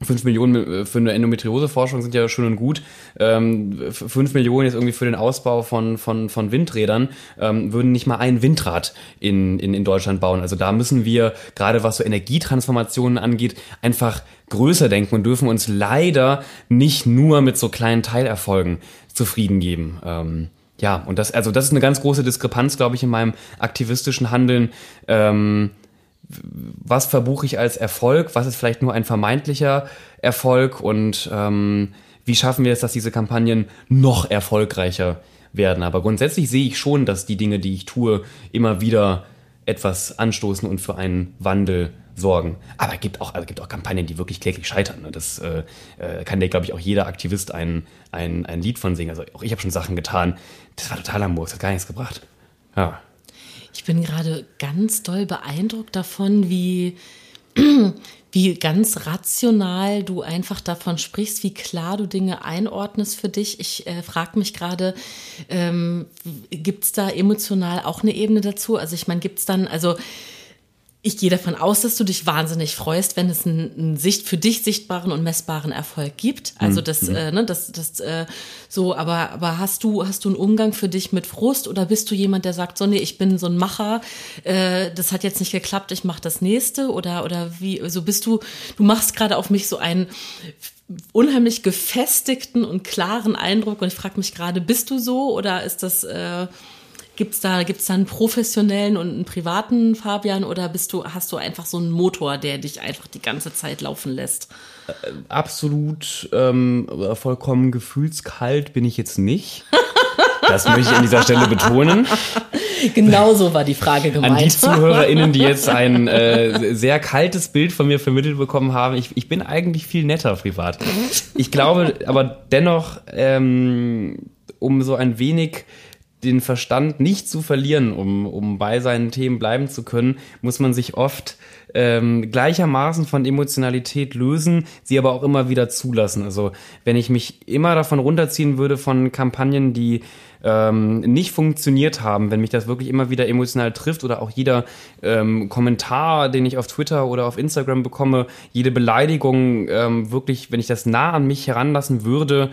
A: 5 Millionen äh, für eine Endometrioseforschung sind ja schön und gut. Ähm, 5 Millionen jetzt irgendwie für den Ausbau von, von, von Windrädern ähm, würden nicht mal ein Windrad in, in, in Deutschland bauen. Also da müssen wir, gerade was so Energietransformationen angeht, einfach größer denken und dürfen uns leider nicht nur mit so kleinen Teilerfolgen zufrieden geben. Ähm, ja, und das, also das ist eine ganz große Diskrepanz, glaube ich, in meinem aktivistischen Handeln. Ähm, was verbuche ich als Erfolg? Was ist vielleicht nur ein vermeintlicher Erfolg? Und ähm, wie schaffen wir es, dass diese Kampagnen noch erfolgreicher werden? Aber grundsätzlich sehe ich schon, dass die Dinge, die ich tue, immer wieder etwas anstoßen und für einen Wandel sorgen. Aber es gibt auch, also gibt auch Kampagnen, die wirklich kläglich scheitern. Ne? Das äh, äh kann dir, glaube ich, auch jeder Aktivist ein, ein, ein Lied von singen. Also auch ich habe schon Sachen getan, das war total am Murks, hat gar nichts gebracht. Ja.
B: Ich bin gerade ganz doll beeindruckt davon, wie, wie ganz rational du einfach davon sprichst, wie klar du Dinge einordnest für dich. Ich äh, frage mich gerade, ähm, gibt es da emotional auch eine Ebene dazu? Also ich meine, gibt es dann, also ich gehe davon aus, dass du dich wahnsinnig freust, wenn es einen, einen Sicht für dich sichtbaren und messbaren Erfolg gibt. Also mhm. das, mhm. äh, ne, das, das äh, so, aber, aber hast du, hast du einen Umgang für dich mit Frust oder bist du jemand, der sagt, so, nee, ich bin so ein Macher, äh, das hat jetzt nicht geklappt, ich mache das nächste oder, oder wie, so bist du, du machst gerade auf mich so einen unheimlich gefestigten und klaren Eindruck und ich frage mich gerade, bist du so oder ist das, äh, Gibt's da, gibt's da einen professionellen und einen privaten Fabian oder bist du, hast du einfach so einen Motor, der dich einfach die ganze Zeit laufen lässt?
A: Äh, absolut ähm, vollkommen gefühlskalt bin ich jetzt nicht. Das möchte ich an dieser Stelle betonen.
B: Genau so war die Frage gemeint.
A: An die ZuhörerInnen, die jetzt ein äh, sehr kaltes Bild von mir vermittelt bekommen haben, ich, ich bin eigentlich viel netter privat. Ich glaube aber dennoch, ähm, um so ein wenig den Verstand nicht zu verlieren, um, um bei seinen Themen bleiben zu können, muss man sich oft ähm, gleichermaßen von Emotionalität lösen, sie aber auch immer wieder zulassen. Also wenn ich mich immer davon runterziehen würde von Kampagnen, die ähm, nicht funktioniert haben, wenn mich das wirklich immer wieder emotional trifft oder auch jeder ähm, Kommentar, den ich auf Twitter oder auf Instagram bekomme, jede Beleidigung ähm, wirklich, wenn ich das nah an mich heranlassen würde,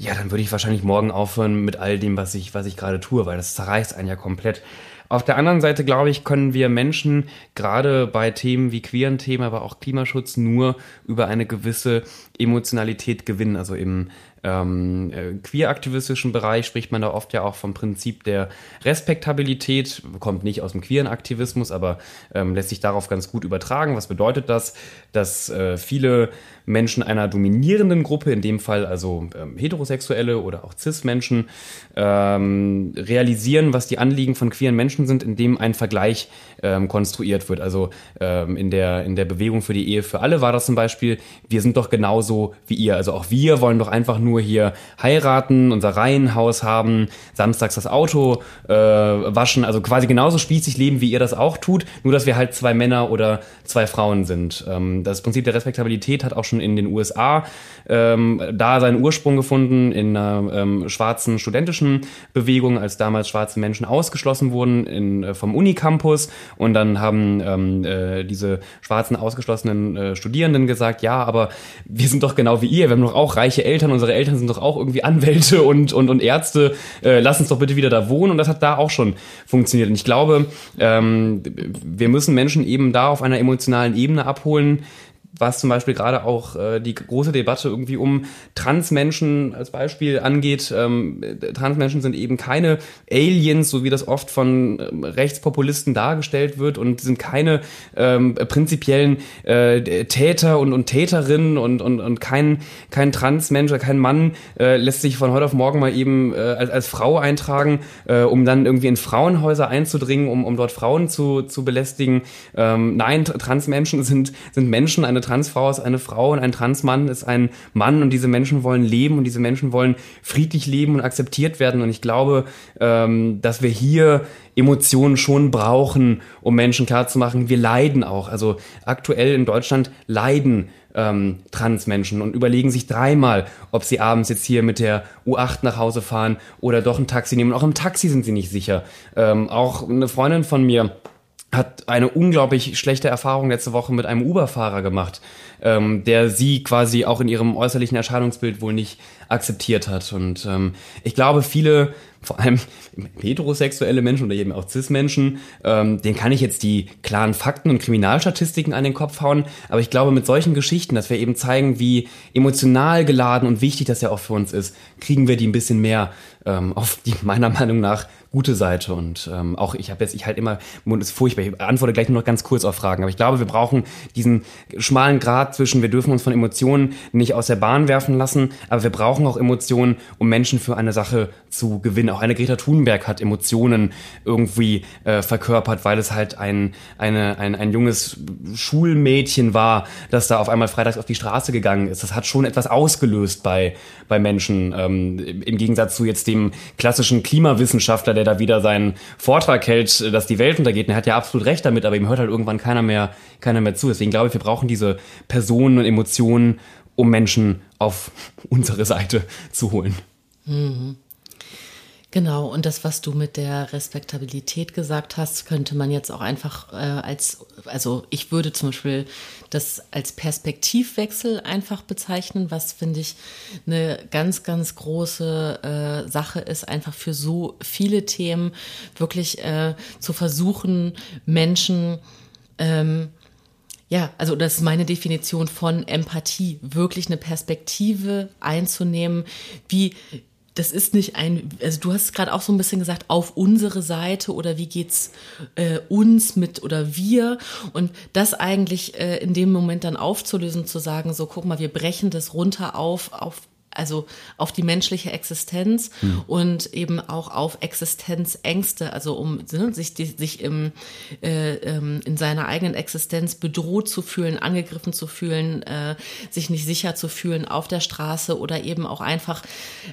A: ja, dann würde ich wahrscheinlich morgen aufhören mit all dem, was ich, was ich gerade tue, weil das zerreißt einen ja komplett. Auf der anderen Seite, glaube ich, können wir Menschen gerade bei Themen wie queeren Themen, aber auch Klimaschutz nur über eine gewisse Emotionalität gewinnen. Also im ähm, äh, queer-aktivistischen Bereich spricht man da oft ja auch vom Prinzip der Respektabilität, kommt nicht aus dem queeren Aktivismus, aber ähm, lässt sich darauf ganz gut übertragen. Was bedeutet das? Dass äh, viele Menschen einer dominierenden Gruppe, in dem Fall also ähm, Heterosexuelle oder auch Cis-Menschen, ähm, realisieren, was die Anliegen von queeren Menschen sind, indem ein Vergleich ähm, konstruiert wird. Also ähm, in, der, in der Bewegung für die Ehe für alle war das zum Beispiel, wir sind doch genauso wie ihr. Also auch wir wollen doch einfach nur hier heiraten, unser Reihenhaus haben, samstags das Auto äh, waschen, also quasi genauso spießig leben, wie ihr das auch tut, nur dass wir halt zwei Männer oder zwei Frauen sind. Ähm, das Prinzip der Respektabilität hat auch schon in den USA ähm, da seinen Ursprung gefunden in einer ähm, schwarzen studentischen Bewegung, als damals schwarze Menschen ausgeschlossen wurden in, äh, vom Unicampus. Und dann haben ähm, äh, diese schwarzen ausgeschlossenen äh, Studierenden gesagt, ja, aber wir sind doch genau wie ihr, wir haben doch auch reiche Eltern, unsere Eltern sind doch auch irgendwie Anwälte und, und, und Ärzte, äh, lass uns doch bitte wieder da wohnen. Und das hat da auch schon funktioniert. Und ich glaube, ähm, wir müssen Menschen eben da auf einer emotionalen Ebene abholen, was zum Beispiel gerade auch äh, die große Debatte irgendwie um Transmenschen als Beispiel angeht. Ähm, Transmenschen sind eben keine Aliens, so wie das oft von ähm, Rechtspopulisten dargestellt wird und sind keine ähm, prinzipiellen äh, Täter und, und Täterinnen und, und, und kein, kein Transmensch, kein Mann äh, lässt sich von heute auf morgen mal eben äh, als, als Frau eintragen, äh, um dann irgendwie in Frauenhäuser einzudringen, um, um dort Frauen zu, zu belästigen. Ähm, nein, Transmenschen sind, sind Menschen, eine Transfrau ist eine Frau und ein Transmann ist ein Mann und diese Menschen wollen leben und diese Menschen wollen friedlich leben und akzeptiert werden. Und ich glaube, ähm, dass wir hier Emotionen schon brauchen, um Menschen klarzumachen, wir leiden auch. Also aktuell in Deutschland leiden ähm, Transmenschen und überlegen sich dreimal, ob sie abends jetzt hier mit der U8 nach Hause fahren oder doch ein Taxi nehmen. Und auch im Taxi sind sie nicht sicher. Ähm, auch eine Freundin von mir hat eine unglaublich schlechte Erfahrung letzte Woche mit einem Uber-Fahrer gemacht, ähm, der sie quasi auch in ihrem äußerlichen Erscheinungsbild wohl nicht akzeptiert hat. Und ähm, ich glaube, viele, vor allem heterosexuelle Menschen oder eben auch Cis-Menschen, ähm, denen kann ich jetzt die klaren Fakten und Kriminalstatistiken an den Kopf hauen. Aber ich glaube, mit solchen Geschichten, dass wir eben zeigen, wie emotional geladen und wichtig das ja auch für uns ist, kriegen wir die ein bisschen mehr ähm, auf die meiner Meinung nach gute Seite. Und ähm, auch ich habe jetzt, ich halt immer, Mund ist furchtbar, ich antworte gleich nur noch ganz kurz auf Fragen. Aber ich glaube, wir brauchen diesen schmalen Grad zwischen, wir dürfen uns von Emotionen nicht aus der Bahn werfen lassen, aber wir brauchen auch Emotionen, um Menschen für eine Sache zu gewinnen. Auch eine Greta Thunberg hat Emotionen irgendwie äh, verkörpert, weil es halt ein, eine, ein, ein junges Schulmädchen war, das da auf einmal freitags auf die Straße gegangen ist. Das hat schon etwas ausgelöst bei, bei Menschen, ähm, im Gegensatz zu jetzt dem klassischen Klimawissenschaftler, der da wieder seinen Vortrag hält, dass die Welt untergeht. Und er hat ja absolut recht damit, aber ihm hört halt irgendwann keiner mehr, keiner mehr zu. Deswegen glaube ich, wir brauchen diese Personen und Emotionen, um Menschen auf unsere Seite zu holen.
B: Mhm. Genau, und das, was du mit der Respektabilität gesagt hast, könnte man jetzt auch einfach äh, als, also ich würde zum Beispiel das als Perspektivwechsel einfach bezeichnen, was finde ich eine ganz, ganz große äh, Sache ist, einfach für so viele Themen wirklich äh, zu versuchen, Menschen ähm, ja, also das ist meine Definition von Empathie, wirklich eine Perspektive einzunehmen, wie das ist nicht ein, also du hast gerade auch so ein bisschen gesagt, auf unsere Seite oder wie geht's äh, uns mit oder wir? Und das eigentlich äh, in dem Moment dann aufzulösen, zu sagen, so guck mal, wir brechen das runter auf, auf also auf die menschliche Existenz mhm. und eben auch auf Existenzängste, also um ne, sich, die, sich im, äh, ähm, in seiner eigenen Existenz bedroht zu fühlen, angegriffen zu fühlen, äh, sich nicht sicher zu fühlen auf der Straße oder eben auch einfach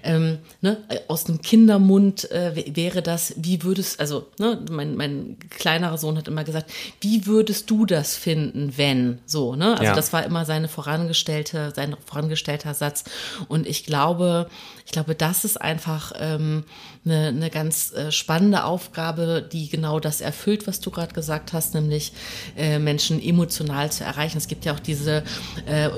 B: ähm, ne, aus dem Kindermund äh, wäre das, wie würdest, also ne, mein, mein kleinerer Sohn hat immer gesagt, wie würdest du das finden, wenn so, ne? Also ja. das war immer seine vorangestellte, sein vorangestellter Satz und ich glaube, ich glaube, das ist einfach ähm, eine, eine ganz äh, spannende Aufgabe, die genau das erfüllt, was du gerade gesagt hast, nämlich äh, Menschen emotional zu erreichen. Es gibt ja auch diese, äh,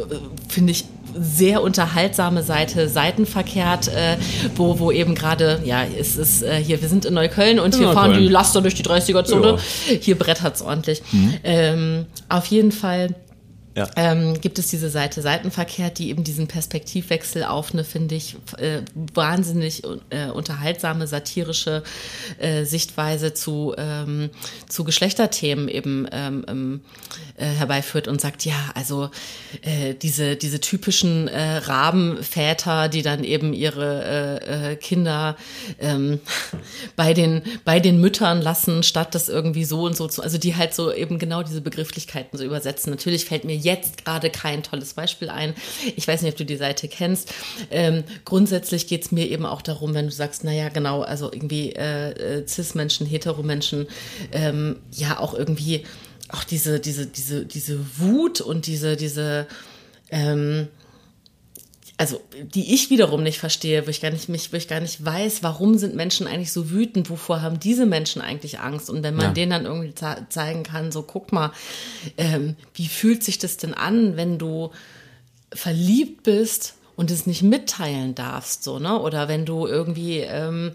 B: finde ich, sehr unterhaltsame Seite Seitenverkehrt, äh, wo, wo eben gerade, ja, es ist äh, hier, wir sind in Neukölln und in hier Neukölln. fahren die Laster durch die 30er-Zone. Ja. Hier brettert's ordentlich. Mhm. Ähm, auf jeden Fall ja. ähm, gibt es diese Seite Seitenverkehr, die eben diesen Perspektivwechsel auf eine, finde ich, äh, wahnsinnig äh, unterhaltsame, satirische äh, Sichtweise zu, ähm, zu Geschlechterthemen eben ähm, ähm äh, herbeiführt und sagt, ja, also äh, diese, diese typischen äh, Rabenväter, die dann eben ihre Kinder ähm, bei, den, bei den Müttern lassen, statt das irgendwie so und so zu, also die halt so eben genau diese Begrifflichkeiten so übersetzen. Natürlich fällt mir jetzt gerade kein tolles Beispiel ein. Ich weiß nicht, ob du die Seite kennst. Ähm, grundsätzlich geht es mir eben auch darum, wenn du sagst, naja, genau, also irgendwie äh, äh, Cis-Menschen, Heteromenschen, ähm, ja auch irgendwie auch diese, diese, diese, diese Wut und diese, diese, ähm, also die ich wiederum nicht verstehe, wo ich gar nicht mich, wo ich gar nicht weiß, warum sind Menschen eigentlich so wütend, wovor haben diese Menschen eigentlich Angst? Und wenn man ja. denen dann irgendwie zeigen kann, so guck mal, ähm, wie fühlt sich das denn an, wenn du verliebt bist und es nicht mitteilen darfst, so, ne? Oder wenn du irgendwie, ähm,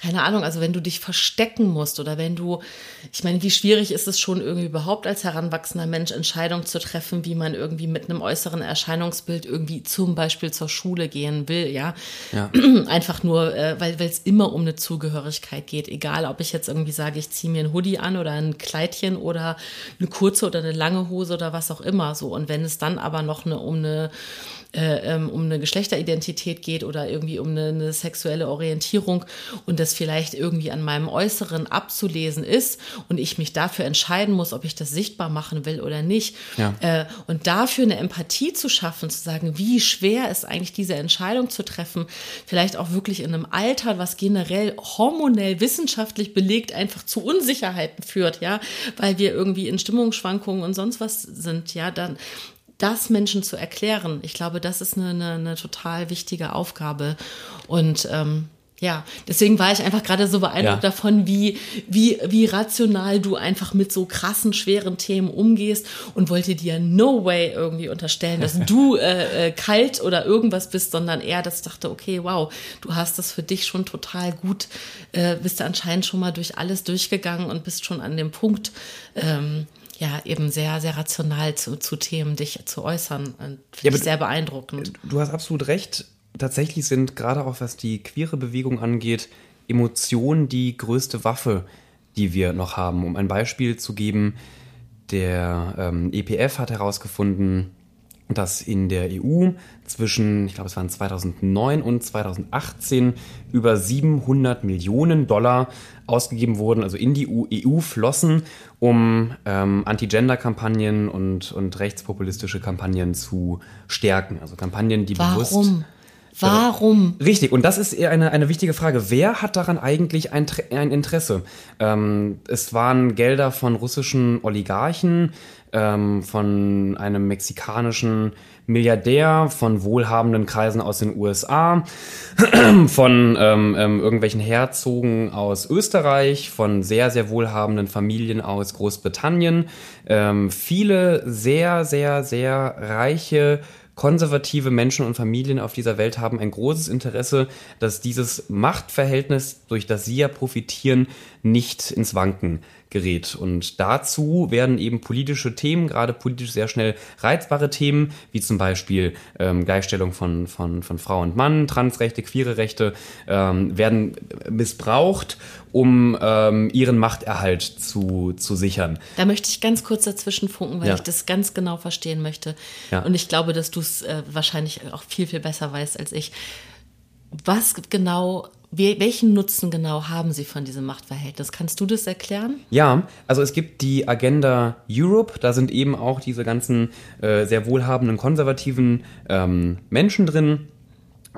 B: keine Ahnung, also wenn du dich verstecken musst oder wenn du, ich meine, wie schwierig ist es schon irgendwie überhaupt als heranwachsender Mensch Entscheidungen zu treffen, wie man irgendwie mit einem äußeren Erscheinungsbild irgendwie zum Beispiel zur Schule gehen will, ja. ja. Einfach nur, äh, weil es immer um eine Zugehörigkeit geht, egal ob ich jetzt irgendwie sage, ich ziehe mir ein Hoodie an oder ein Kleidchen oder eine kurze oder eine lange Hose oder was auch immer so. Und wenn es dann aber noch eine, um eine äh, ähm, um eine Geschlechteridentität geht oder irgendwie um eine, eine, sexuelle Orientierung und das vielleicht irgendwie an meinem Äußeren abzulesen ist und ich mich dafür entscheiden muss, ob ich das sichtbar machen will oder nicht. Ja. Äh, und dafür eine Empathie zu schaffen, zu sagen, wie schwer ist eigentlich diese Entscheidung zu treffen, vielleicht auch wirklich in einem Alter, was generell hormonell wissenschaftlich belegt einfach zu Unsicherheiten führt, ja, weil wir irgendwie in Stimmungsschwankungen und sonst was sind, ja, dann das Menschen zu erklären, ich glaube, das ist eine, eine, eine total wichtige Aufgabe. Und ähm, ja, deswegen war ich einfach gerade so beeindruckt ja. davon, wie, wie, wie rational du einfach mit so krassen, schweren Themen umgehst und wollte dir no way irgendwie unterstellen, dass du äh, äh, kalt oder irgendwas bist, sondern eher, dass ich dachte, okay, wow, du hast das für dich schon total gut, äh, bist du anscheinend schon mal durch alles durchgegangen und bist schon an dem Punkt, ähm, ja, eben sehr, sehr rational zu, zu Themen dich zu äußern. Finde ja, ich sehr beeindruckend.
A: Du hast absolut recht. Tatsächlich sind gerade auch was die queere Bewegung angeht, Emotionen die größte Waffe, die wir noch haben. Um ein Beispiel zu geben, der ähm, EPF hat herausgefunden, dass in der EU zwischen, ich glaube es waren 2009 und 2018, über 700 Millionen Dollar ausgegeben wurden, also in die EU flossen, um ähm, Anti-Gender-Kampagnen und, und rechtspopulistische Kampagnen zu stärken. Also Kampagnen, die
B: Warum?
A: bewusst.
B: Warum?
A: Richtig, und das ist eher eine, eine wichtige Frage. Wer hat daran eigentlich ein, ein Interesse? Ähm, es waren Gelder von russischen Oligarchen, ähm, von einem mexikanischen Milliardär, von wohlhabenden Kreisen aus den USA, von ähm, ähm, irgendwelchen Herzogen aus Österreich, von sehr, sehr wohlhabenden Familien aus Großbritannien. Ähm, viele sehr, sehr, sehr reiche konservative Menschen und Familien auf dieser Welt haben ein großes Interesse, dass dieses Machtverhältnis, durch das sie ja profitieren, nicht ins Wanken gerät. Und dazu werden eben politische Themen, gerade politisch sehr schnell reizbare Themen, wie zum Beispiel ähm, Gleichstellung von, von, von Frau und Mann, Transrechte, queere Rechte, ähm, werden missbraucht, um ähm, ihren Machterhalt zu, zu sichern.
B: Da möchte ich ganz kurz dazwischen funken, weil ja. ich das ganz genau verstehen möchte. Ja. Und ich glaube, dass du es äh, wahrscheinlich auch viel, viel besser weißt als ich. Was genau welchen Nutzen genau haben Sie von diesem Machtverhältnis? Kannst du das erklären?
A: Ja, also es gibt die Agenda Europe, da sind eben auch diese ganzen äh, sehr wohlhabenden konservativen ähm, Menschen drin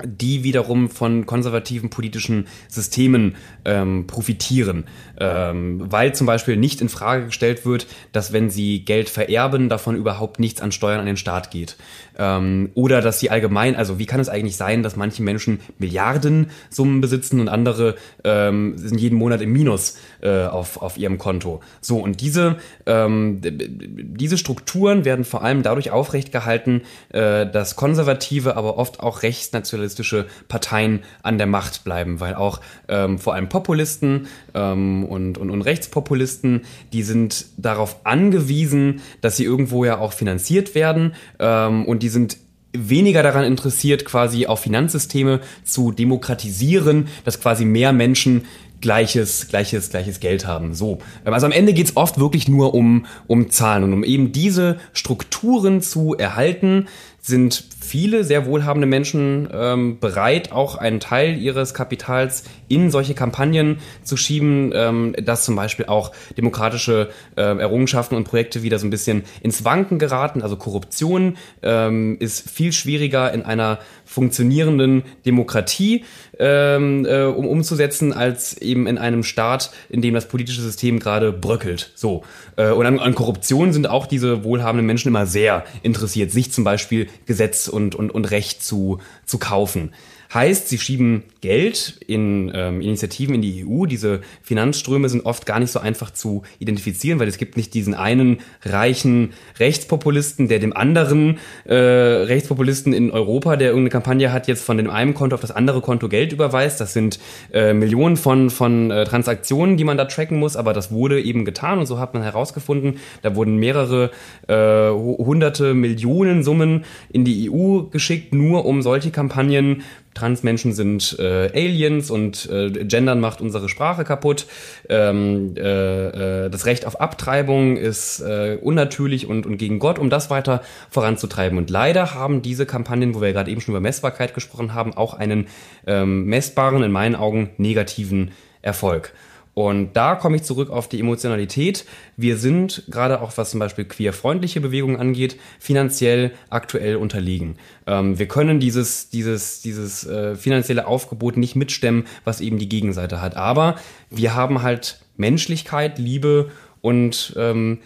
A: die wiederum von konservativen politischen Systemen ähm, profitieren, ähm, weil zum Beispiel nicht in Frage gestellt wird, dass wenn sie Geld vererben, davon überhaupt nichts an Steuern an den Staat geht. Ähm, oder dass sie allgemein, also wie kann es eigentlich sein, dass manche Menschen Milliardensummen besitzen und andere ähm, sind jeden Monat im Minus äh, auf, auf ihrem Konto. So, und diese, ähm, diese Strukturen werden vor allem dadurch aufrecht gehalten, äh, dass konservative, aber oft auch rechtsnationalistische Parteien an der Macht bleiben, weil auch ähm, vor allem Populisten ähm, und, und, und Rechtspopulisten, die sind darauf angewiesen, dass sie irgendwo ja auch finanziert werden ähm, und die sind weniger daran interessiert, quasi auch Finanzsysteme zu demokratisieren, dass quasi mehr Menschen gleiches, gleiches, gleiches Geld haben. So. Ähm, also am Ende geht's oft wirklich nur um, um Zahlen und um eben diese Strukturen zu erhalten, sind viele sehr wohlhabende Menschen ähm, bereit, auch einen Teil ihres Kapitals in solche Kampagnen zu schieben, ähm, dass zum Beispiel auch demokratische äh, Errungenschaften und Projekte wieder so ein bisschen ins Wanken geraten. Also Korruption ähm, ist viel schwieriger in einer funktionierenden Demokratie ähm, äh, um umzusetzen, als eben in einem Staat, in dem das politische System gerade bröckelt. So. Äh, und an, an Korruption sind auch diese wohlhabenden Menschen immer sehr interessiert, sich zum Beispiel Gesetz und, und, und Recht zu, zu kaufen. Heißt, sie schieben Geld in ähm, Initiativen in die EU. Diese Finanzströme sind oft gar nicht so einfach zu identifizieren, weil es gibt nicht diesen einen reichen Rechtspopulisten, der dem anderen äh, Rechtspopulisten in Europa, der irgendeine Kampagne hat, jetzt von dem einen Konto auf das andere Konto Geld überweist. Das sind äh, Millionen von, von äh, Transaktionen, die man da tracken muss, aber das wurde eben getan und so hat man herausgefunden, da wurden mehrere äh, hunderte Millionen Summen in die EU geschickt, nur um solche Kampagnen Transmenschen sind äh, Aliens und äh, Gendern macht unsere Sprache kaputt. Ähm, äh, äh, das Recht auf Abtreibung ist äh, unnatürlich und, und gegen Gott, um das weiter voranzutreiben. Und leider haben diese Kampagnen, wo wir gerade eben schon über Messbarkeit gesprochen haben, auch einen ähm, messbaren, in meinen Augen negativen Erfolg. Und da komme ich zurück auf die Emotionalität. Wir sind, gerade auch was zum Beispiel queerfreundliche Bewegungen angeht, finanziell aktuell unterlegen. Ähm, wir können dieses, dieses, dieses äh, finanzielle Aufgebot nicht mitstemmen, was eben die Gegenseite hat. Aber wir haben halt Menschlichkeit, Liebe und ähm,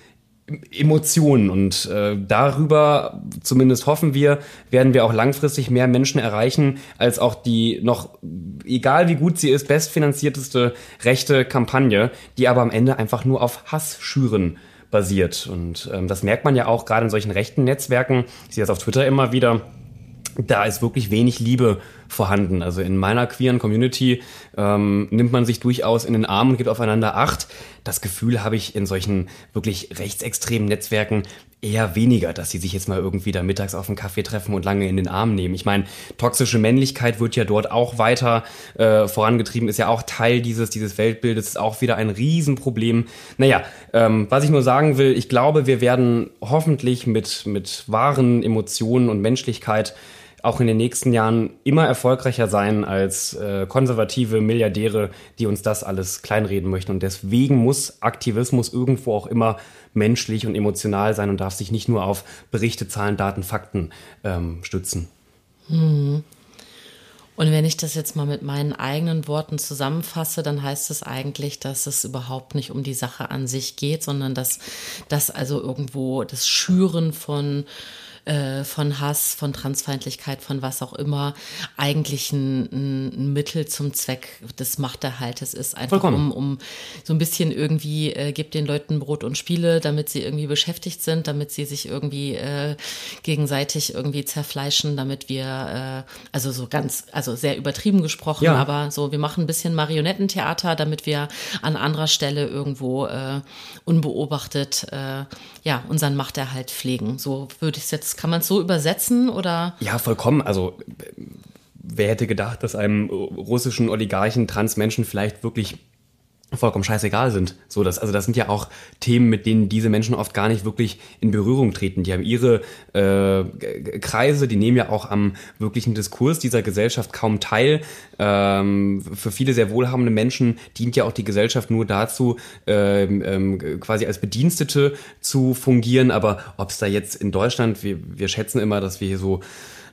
A: Emotionen und äh, darüber, zumindest hoffen wir, werden wir auch langfristig mehr Menschen erreichen, als auch die noch, egal wie gut sie ist, bestfinanzierteste rechte Kampagne, die aber am Ende einfach nur auf Hass schüren basiert. Und ähm, das merkt man ja auch gerade in solchen rechten Netzwerken. Ich sehe das auf Twitter immer wieder da ist wirklich wenig Liebe vorhanden. Also in meiner queeren Community ähm, nimmt man sich durchaus in den Arm und gibt aufeinander Acht. Das Gefühl habe ich in solchen wirklich rechtsextremen Netzwerken eher weniger, dass sie sich jetzt mal irgendwie da mittags auf einen Kaffee treffen und lange in den Arm nehmen. Ich meine, toxische Männlichkeit wird ja dort auch weiter äh, vorangetrieben, ist ja auch Teil dieses, dieses Weltbildes, ist auch wieder ein Riesenproblem. Naja, ähm, was ich nur sagen will, ich glaube, wir werden hoffentlich mit, mit wahren Emotionen und Menschlichkeit auch in den nächsten Jahren immer erfolgreicher sein als äh, konservative Milliardäre, die uns das alles kleinreden möchten. Und deswegen muss Aktivismus irgendwo auch immer menschlich und emotional sein und darf sich nicht nur auf Berichte, Zahlen, Daten, Fakten ähm, stützen.
B: Hm. Und wenn ich das jetzt mal mit meinen eigenen Worten zusammenfasse, dann heißt es eigentlich, dass es überhaupt nicht um die Sache an sich geht, sondern dass das also irgendwo das Schüren von äh, von Hass, von Transfeindlichkeit, von was auch immer, eigentlich ein, ein Mittel zum Zweck des Machterhaltes ist. Einfach um, um so ein bisschen irgendwie, äh, gibt den Leuten Brot und Spiele, damit sie irgendwie beschäftigt sind, damit sie sich irgendwie äh, gegenseitig irgendwie zerfleischen, damit wir, äh, also so ganz, also sehr übertrieben gesprochen, ja. aber so, wir machen ein bisschen Marionettentheater, damit wir an anderer Stelle irgendwo äh, unbeobachtet äh, ja unseren Machterhalt pflegen. So würde ich es jetzt kann man es so übersetzen oder?
A: Ja, vollkommen. Also wer hätte gedacht, dass einem russischen Oligarchen Transmenschen vielleicht wirklich vollkommen scheißegal sind. So, das, also das sind ja auch Themen, mit denen diese Menschen oft gar nicht wirklich in Berührung treten. Die haben ihre äh, Kreise, die nehmen ja auch am wirklichen Diskurs dieser Gesellschaft kaum teil. Ähm, für viele sehr wohlhabende Menschen dient ja auch die Gesellschaft nur dazu, ähm, ähm, quasi als Bedienstete zu fungieren. Aber ob es da jetzt in Deutschland, wir, wir schätzen immer, dass wir hier so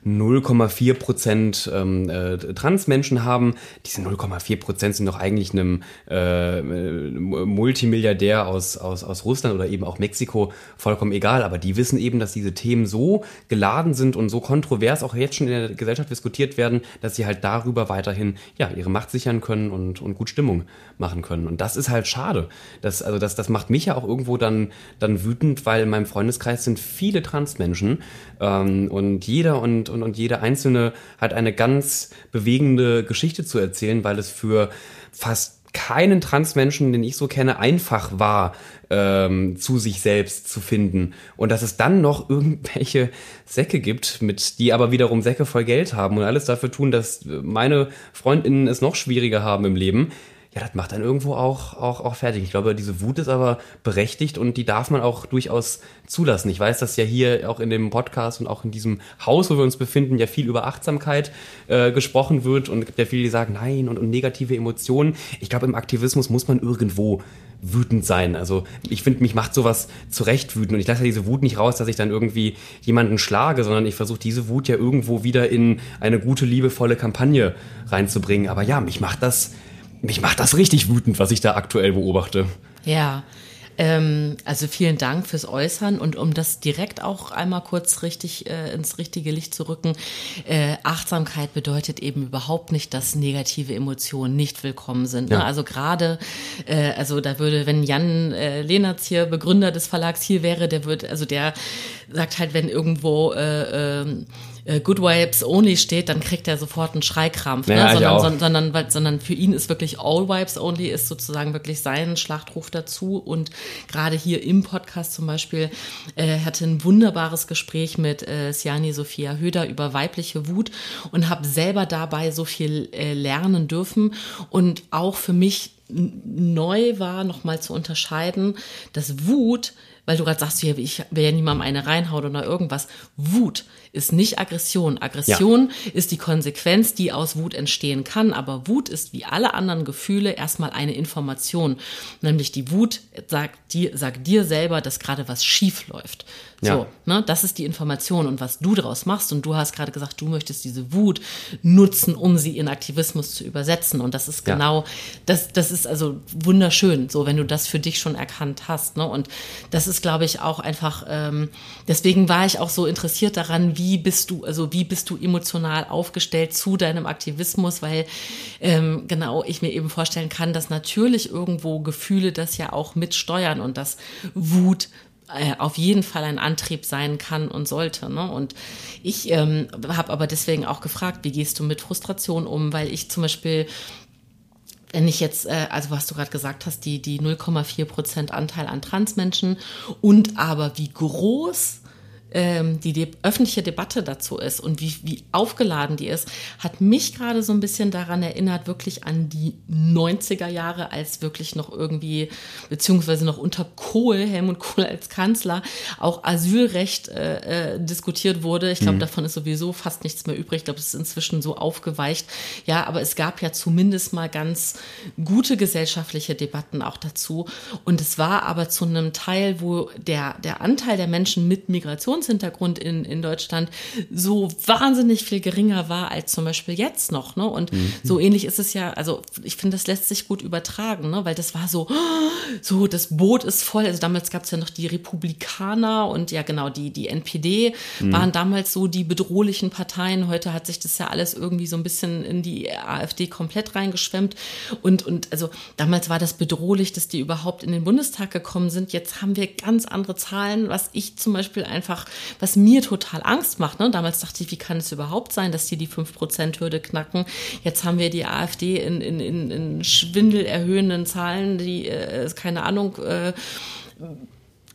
A: 0,4 Prozent ähm, äh, Transmenschen haben. Diese 0,4 Prozent sind doch eigentlich einem äh, Multimilliardär aus, aus, aus Russland oder eben auch Mexiko vollkommen egal. Aber die wissen eben, dass diese Themen so geladen sind und so kontrovers auch jetzt schon in der Gesellschaft diskutiert werden, dass sie halt darüber weiterhin ja, ihre Macht sichern können und, und gut Stimmung machen können. Und das ist halt schade. Das, also das, das macht mich ja auch irgendwo dann, dann wütend, weil in meinem Freundeskreis sind viele Transmenschen ähm, und jeder und und, und jede einzelne hat eine ganz bewegende Geschichte zu erzählen, weil es für fast keinen Transmenschen, den ich so kenne, einfach war, ähm, zu sich selbst zu finden. Und dass es dann noch irgendwelche Säcke gibt, mit die aber wiederum Säcke voll Geld haben und alles dafür tun, dass meine Freundinnen es noch schwieriger haben im Leben ja, das macht dann irgendwo auch, auch, auch fertig. Ich glaube, diese Wut ist aber berechtigt und die darf man auch durchaus zulassen. Ich weiß, dass ja hier auch in dem Podcast und auch in diesem Haus, wo wir uns befinden, ja viel über Achtsamkeit äh, gesprochen wird und es gibt ja viele, die sagen, nein, und, und negative Emotionen. Ich glaube, im Aktivismus muss man irgendwo wütend sein. Also ich finde, mich macht sowas zurecht wütend und ich lasse ja diese Wut nicht raus, dass ich dann irgendwie jemanden schlage, sondern ich versuche diese Wut ja irgendwo wieder in eine gute, liebevolle Kampagne reinzubringen. Aber ja, mich macht das mich macht das richtig wütend, was ich da aktuell beobachte.
B: Ja. Ähm, also vielen Dank fürs Äußern und um das direkt auch einmal kurz richtig äh, ins richtige Licht zu rücken. Äh, Achtsamkeit bedeutet eben überhaupt nicht, dass negative Emotionen nicht willkommen sind. Ne? Ja. Also gerade, äh, also da würde, wenn Jan äh, Lehnertz hier Begründer des Verlags hier wäre, der würde, also der sagt halt, wenn irgendwo äh, äh, äh, Good Vibes Only steht, dann kriegt er sofort einen Schreikrampf. Ne? Ja, sondern, sondern, sondern, sondern für ihn ist wirklich All Vibes Only ist sozusagen wirklich sein Schlachtruf dazu. Und gerade hier im Podcast zum Beispiel äh, hatte ein wunderbares Gespräch mit äh, Siani Sophia Höder über weibliche Wut und habe selber dabei so viel äh, lernen dürfen und auch für mich neu war, nochmal zu unterscheiden, dass Wut weil du gerade sagst, ich will ja niemandem eine reinhauen oder irgendwas. Wut ist nicht Aggression. Aggression ja. ist die Konsequenz, die aus Wut entstehen kann. Aber Wut ist wie alle anderen Gefühle erstmal eine Information. Nämlich die Wut sagt dir, sagt dir selber, dass gerade was schief läuft. So, ja. ne, das ist die Information und was du daraus machst. Und du hast gerade gesagt, du möchtest diese Wut nutzen, um sie in Aktivismus zu übersetzen. Und das ist genau, ja. das, das ist also wunderschön, so wenn du das für dich schon erkannt hast. Ne? Und das ist, glaube ich, auch einfach, ähm, deswegen war ich auch so interessiert daran, wie bist du, also wie bist du emotional aufgestellt zu deinem Aktivismus, weil ähm, genau ich mir eben vorstellen kann, dass natürlich irgendwo Gefühle das ja auch mitsteuern und dass Wut äh, auf jeden Fall ein Antrieb sein kann und sollte. Ne? Und ich ähm, habe aber deswegen auch gefragt, wie gehst du mit Frustration um? Weil ich zum Beispiel wenn ich jetzt, äh, also was du gerade gesagt hast, die, die 0,4 Prozent Anteil an Transmenschen und aber wie groß ähm, die, die öffentliche Debatte dazu ist und wie, wie aufgeladen die ist, hat mich gerade so ein bisschen daran erinnert, wirklich an die 90er Jahre, als wirklich noch irgendwie, beziehungsweise noch unter Kohl, Helmut Kohl als Kanzler, auch Asylrecht äh, äh, diskutiert wurde. Ich glaube, mhm. davon ist sowieso fast nichts mehr übrig. Ich glaube, es ist inzwischen so aufgeweicht. Ja, aber es gab ja zumindest mal ganz gute gesellschaftliche Debatten auch dazu. Und es war aber zu einem Teil, wo der, der Anteil der Menschen mit Migration Migrationshintergrund in, in Deutschland so wahnsinnig viel geringer war als zum Beispiel jetzt noch. Ne? Und mhm. so ähnlich ist es ja, also ich finde, das lässt sich gut übertragen, ne? weil das war so, so, das Boot ist voll. Also damals gab es ja noch die Republikaner und ja genau, die, die NPD mhm. waren damals so die bedrohlichen Parteien. Heute hat sich das ja alles irgendwie so ein bisschen in die AfD komplett reingeschwemmt. Und, und also damals war das bedrohlich, dass die überhaupt in den Bundestag gekommen sind. Jetzt haben wir ganz andere Zahlen, was ich zum Beispiel einfach was mir total Angst macht. Ne? Damals dachte ich, wie kann es überhaupt sein, dass die die 5%-Hürde knacken? Jetzt haben wir die AfD in, in, in, in schwindelerhöhenden Zahlen, die, äh, keine Ahnung, äh,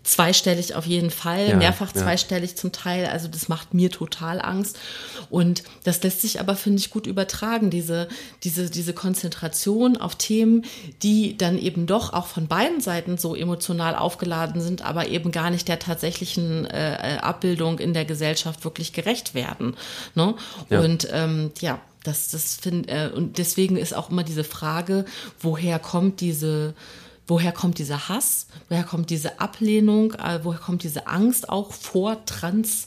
B: zweistellig auf jeden Fall, ja, mehrfach zweistellig ja. zum Teil. Also das macht mir total Angst. Und das lässt sich aber, finde ich, gut übertragen, diese, diese, diese Konzentration auf Themen, die dann eben doch auch von beiden Seiten so emotional aufgeladen sind, aber eben gar nicht der tatsächlichen äh, Abbildung in der Gesellschaft wirklich gerecht werden. Ne? Ja. Und ähm, ja, das, das finde äh, und deswegen ist auch immer diese Frage, woher kommt diese woher kommt dieser Hass, woher kommt diese Ablehnung, äh, woher kommt diese Angst auch vor Trans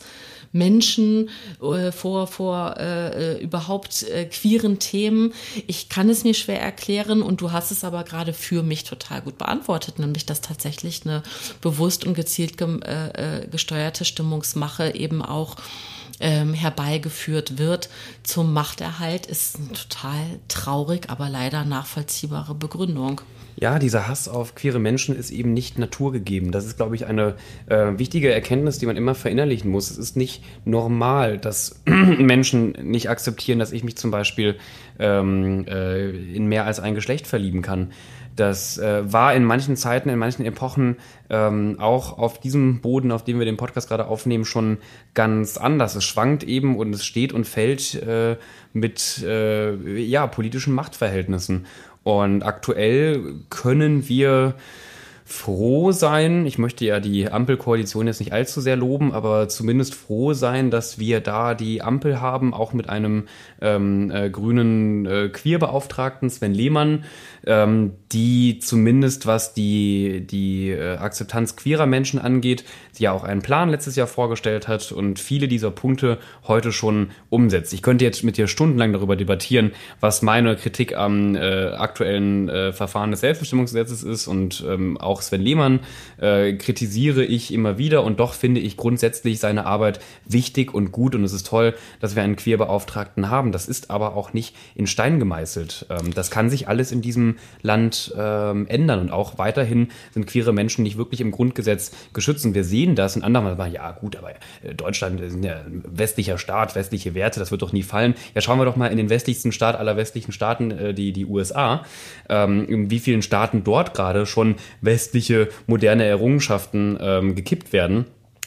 B: Menschen, äh, vor, vor äh, äh, überhaupt äh, queeren Themen. Ich kann es mir schwer erklären und du hast es aber gerade für mich total gut beantwortet, nämlich dass tatsächlich eine bewusst und gezielt ge äh, äh gesteuerte Stimmungsmache eben auch ähm, herbeigeführt wird zum Machterhalt, ist eine total traurig, aber leider nachvollziehbare Begründung.
A: Ja, dieser Hass auf queere Menschen ist eben nicht naturgegeben. Das ist, glaube ich, eine äh, wichtige Erkenntnis, die man immer verinnerlichen muss. Es ist nicht normal, dass Menschen nicht akzeptieren, dass ich mich zum Beispiel ähm, äh, in mehr als ein Geschlecht verlieben kann. Das äh, war in manchen Zeiten, in manchen Epochen ähm, auch auf diesem Boden, auf dem wir den Podcast gerade aufnehmen, schon ganz anders. Es schwankt eben und es steht und fällt äh, mit äh, ja, politischen Machtverhältnissen. Und aktuell können wir froh sein, ich möchte ja die Ampelkoalition jetzt nicht allzu sehr loben, aber zumindest froh sein, dass wir da die Ampel haben, auch mit einem ähm, äh, grünen äh, Queerbeauftragten Sven Lehmann, ähm, die zumindest was die, die äh, Akzeptanz queerer Menschen angeht, die ja auch einen Plan letztes Jahr vorgestellt hat und viele dieser Punkte heute schon umsetzt. Ich könnte jetzt mit dir stundenlang darüber debattieren, was meine Kritik am äh, aktuellen äh, Verfahren des Selbstbestimmungsgesetzes ist und ähm, auch Sven Lehmann äh, kritisiere ich immer wieder und doch finde ich grundsätzlich seine Arbeit wichtig und gut und es ist toll, dass wir einen Queerbeauftragten haben. Das ist aber auch nicht in Stein gemeißelt. Ähm, das kann sich alles in diesem Land ähm, ändern und auch weiterhin sind queere Menschen nicht wirklich im Grundgesetz geschützt. Und wir sehen das in anderen, ja gut, aber äh, Deutschland ist ja ein westlicher Staat, westliche Werte, das wird doch nie fallen. Ja, schauen wir doch mal in den westlichsten Staat aller westlichen Staaten, äh, die, die USA, ähm, in wie vielen Staaten dort gerade schon westliche moderne Errungenschaften ähm, gekippt werden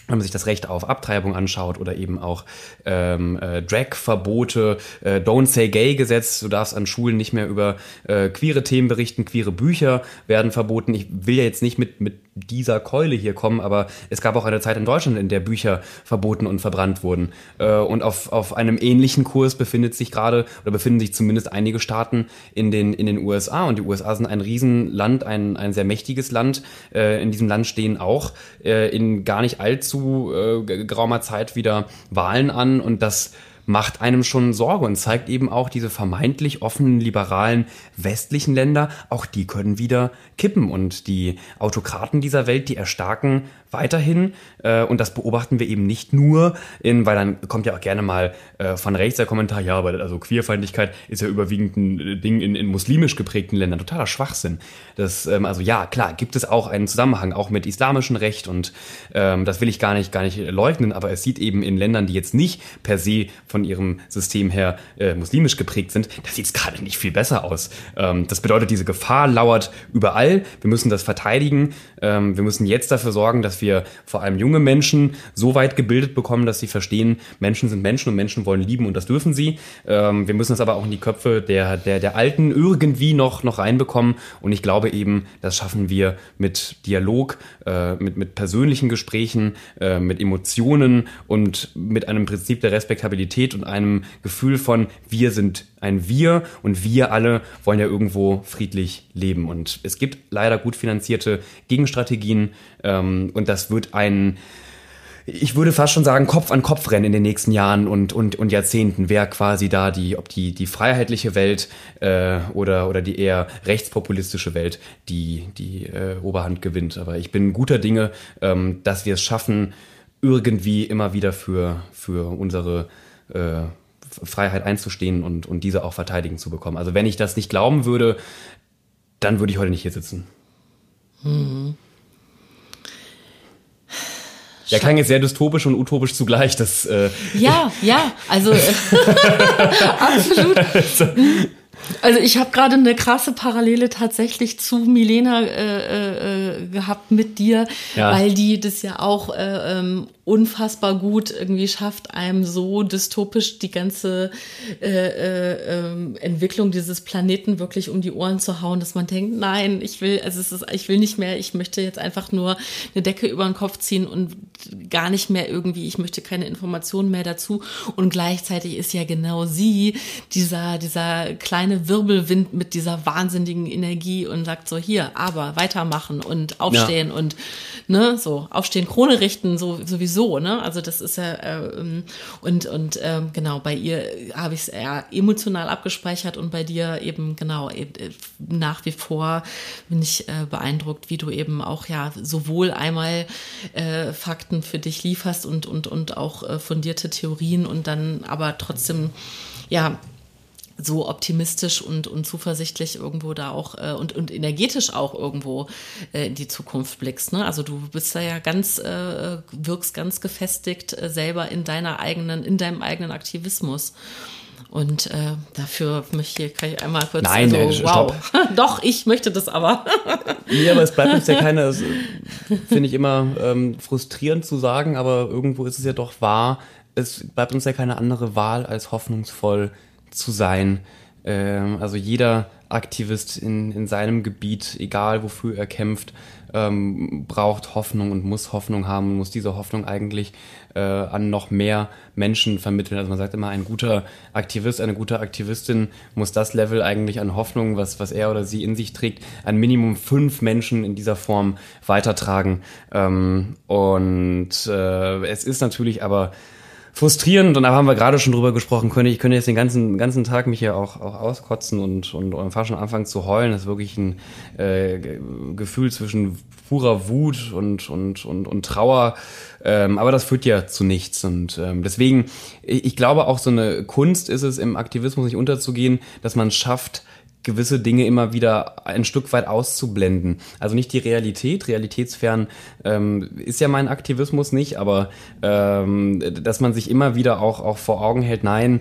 A: wenn man sich das Recht auf Abtreibung anschaut oder eben auch ähm, äh, Drag-Verbote, äh, Don't Say Gay-Gesetz, du darfst an Schulen nicht mehr über äh, queere Themen berichten, queere Bücher werden verboten. Ich will ja jetzt nicht mit, mit dieser Keule hier kommen, aber es gab auch eine Zeit in Deutschland, in der Bücher verboten und verbrannt wurden. Äh, und auf, auf einem ähnlichen Kurs befindet sich gerade oder befinden sich zumindest einige Staaten in den, in den USA. Und die USA sind ein Riesenland, ein, ein sehr mächtiges Land. Äh, in diesem Land stehen auch äh, in gar nicht allzu geraumer Zeit wieder Wahlen an und das macht einem schon Sorge und zeigt eben auch diese vermeintlich offenen, liberalen westlichen Länder, auch die können wieder kippen. Und die Autokraten dieser Welt, die erstarken weiterhin. Äh, und das beobachten wir eben nicht nur in, weil dann kommt ja auch gerne mal äh, von rechts der Kommentar, ja, aber also Queerfeindlichkeit ist ja überwiegend ein Ding in, in muslimisch geprägten Ländern. Totaler Schwachsinn. Das, ähm, also ja, klar, gibt es auch einen Zusammenhang, auch mit islamischem Recht und ähm, das will ich gar nicht, gar nicht leugnen, aber es sieht eben in Ländern, die jetzt nicht per se von ihrem System her äh, muslimisch geprägt sind, da sieht es gerade nicht viel besser aus. Ähm, das bedeutet, diese Gefahr lauert überall. Wir müssen das verteidigen. Ähm, wir müssen jetzt dafür sorgen, dass wir vor allem junge Menschen so weit gebildet bekommen, dass sie verstehen, Menschen sind Menschen und Menschen wollen lieben und das dürfen sie. Ähm, wir müssen es aber auch in die Köpfe der, der, der Alten irgendwie noch, noch reinbekommen. Und ich glaube eben, das schaffen wir mit Dialog, äh, mit, mit persönlichen Gesprächen, äh, mit Emotionen und mit einem Prinzip der Respektabilität und einem Gefühl von, wir sind ein Wir und wir alle wollen ja irgendwo friedlich leben. Und es gibt leider gut finanzierte Gegenstrategien ähm, und das wird ein ich würde fast schon sagen, Kopf an Kopf rennen in den nächsten Jahren und, und, und Jahrzehnten, wer quasi da die, ob die, die freiheitliche Welt äh, oder, oder die eher rechtspopulistische Welt die, die äh, Oberhand gewinnt. Aber ich bin guter Dinge, ähm, dass wir es schaffen, irgendwie immer wieder für, für unsere äh, Freiheit einzustehen und, und diese auch verteidigen zu bekommen. Also wenn ich das nicht glauben würde, dann würde ich heute nicht hier sitzen. Mhm. Der klang jetzt sehr dystopisch und utopisch zugleich. Das,
B: äh ja, ja, also absolut. Also ich habe gerade eine krasse Parallele tatsächlich zu Milena äh, äh, gehabt mit dir, ja. weil die das ja auch äh, ähm, unfassbar gut irgendwie schafft, einem so dystopisch die ganze äh, äh, ähm, Entwicklung dieses Planeten wirklich um die Ohren zu hauen, dass man denkt, nein, ich will, also es ist, ich will nicht mehr, ich möchte jetzt einfach nur eine Decke über den Kopf ziehen und gar nicht mehr irgendwie, ich möchte keine Informationen mehr dazu. Und gleichzeitig ist ja genau sie dieser, dieser kleine Wirbelwind mit dieser wahnsinnigen Energie und sagt so, hier, aber weitermachen und aufstehen ja. und ne, so, aufstehen, Krone richten, so sowieso ne? Also das ist ja äh, und und äh, genau bei ihr habe ich es eher emotional abgespeichert und bei dir eben genau eben, nach wie vor bin ich äh, beeindruckt, wie du eben auch ja sowohl einmal äh, Fakten für dich lieferst und und und auch äh, fundierte Theorien und dann aber trotzdem ja so optimistisch und, und zuversichtlich irgendwo da auch äh, und, und energetisch auch irgendwo äh, in die Zukunft blickst. Ne? Also du bist da ja ganz, äh, wirkst ganz gefestigt äh, selber in deiner eigenen, in deinem eigenen Aktivismus. Und äh, dafür möchte ich, kann ich einmal kurz
A: Nein, also, wow.
B: Doch, ich möchte das aber.
A: nee, aber es bleibt uns ja keine, finde ich immer ähm, frustrierend zu sagen, aber irgendwo ist es ja doch wahr, es bleibt uns ja keine andere Wahl, als hoffnungsvoll zu sein. Ähm, also jeder Aktivist in, in seinem Gebiet, egal wofür er kämpft, ähm, braucht Hoffnung und muss Hoffnung haben und muss diese Hoffnung eigentlich äh, an noch mehr Menschen vermitteln. Also man sagt immer, ein guter Aktivist, eine gute Aktivistin muss das Level eigentlich an Hoffnung, was, was er oder sie in sich trägt, an Minimum fünf Menschen in dieser Form weitertragen. Ähm, und äh, es ist natürlich aber frustrierend und da haben wir gerade schon drüber gesprochen, könnte ich könnte jetzt den ganzen ganzen Tag mich hier auch, auch auskotzen und und, und fast schon anfangen zu heulen. Das ist wirklich ein äh, Gefühl zwischen purer Wut und und und, und Trauer. Ähm, aber das führt ja zu nichts und ähm, deswegen ich, ich glaube auch so eine Kunst ist es im Aktivismus nicht unterzugehen, dass man schafft gewisse Dinge immer wieder ein Stück weit auszublenden. Also nicht die Realität, realitätsfern ähm, ist ja mein Aktivismus nicht, aber ähm, dass man sich immer wieder auch, auch vor Augen hält, nein,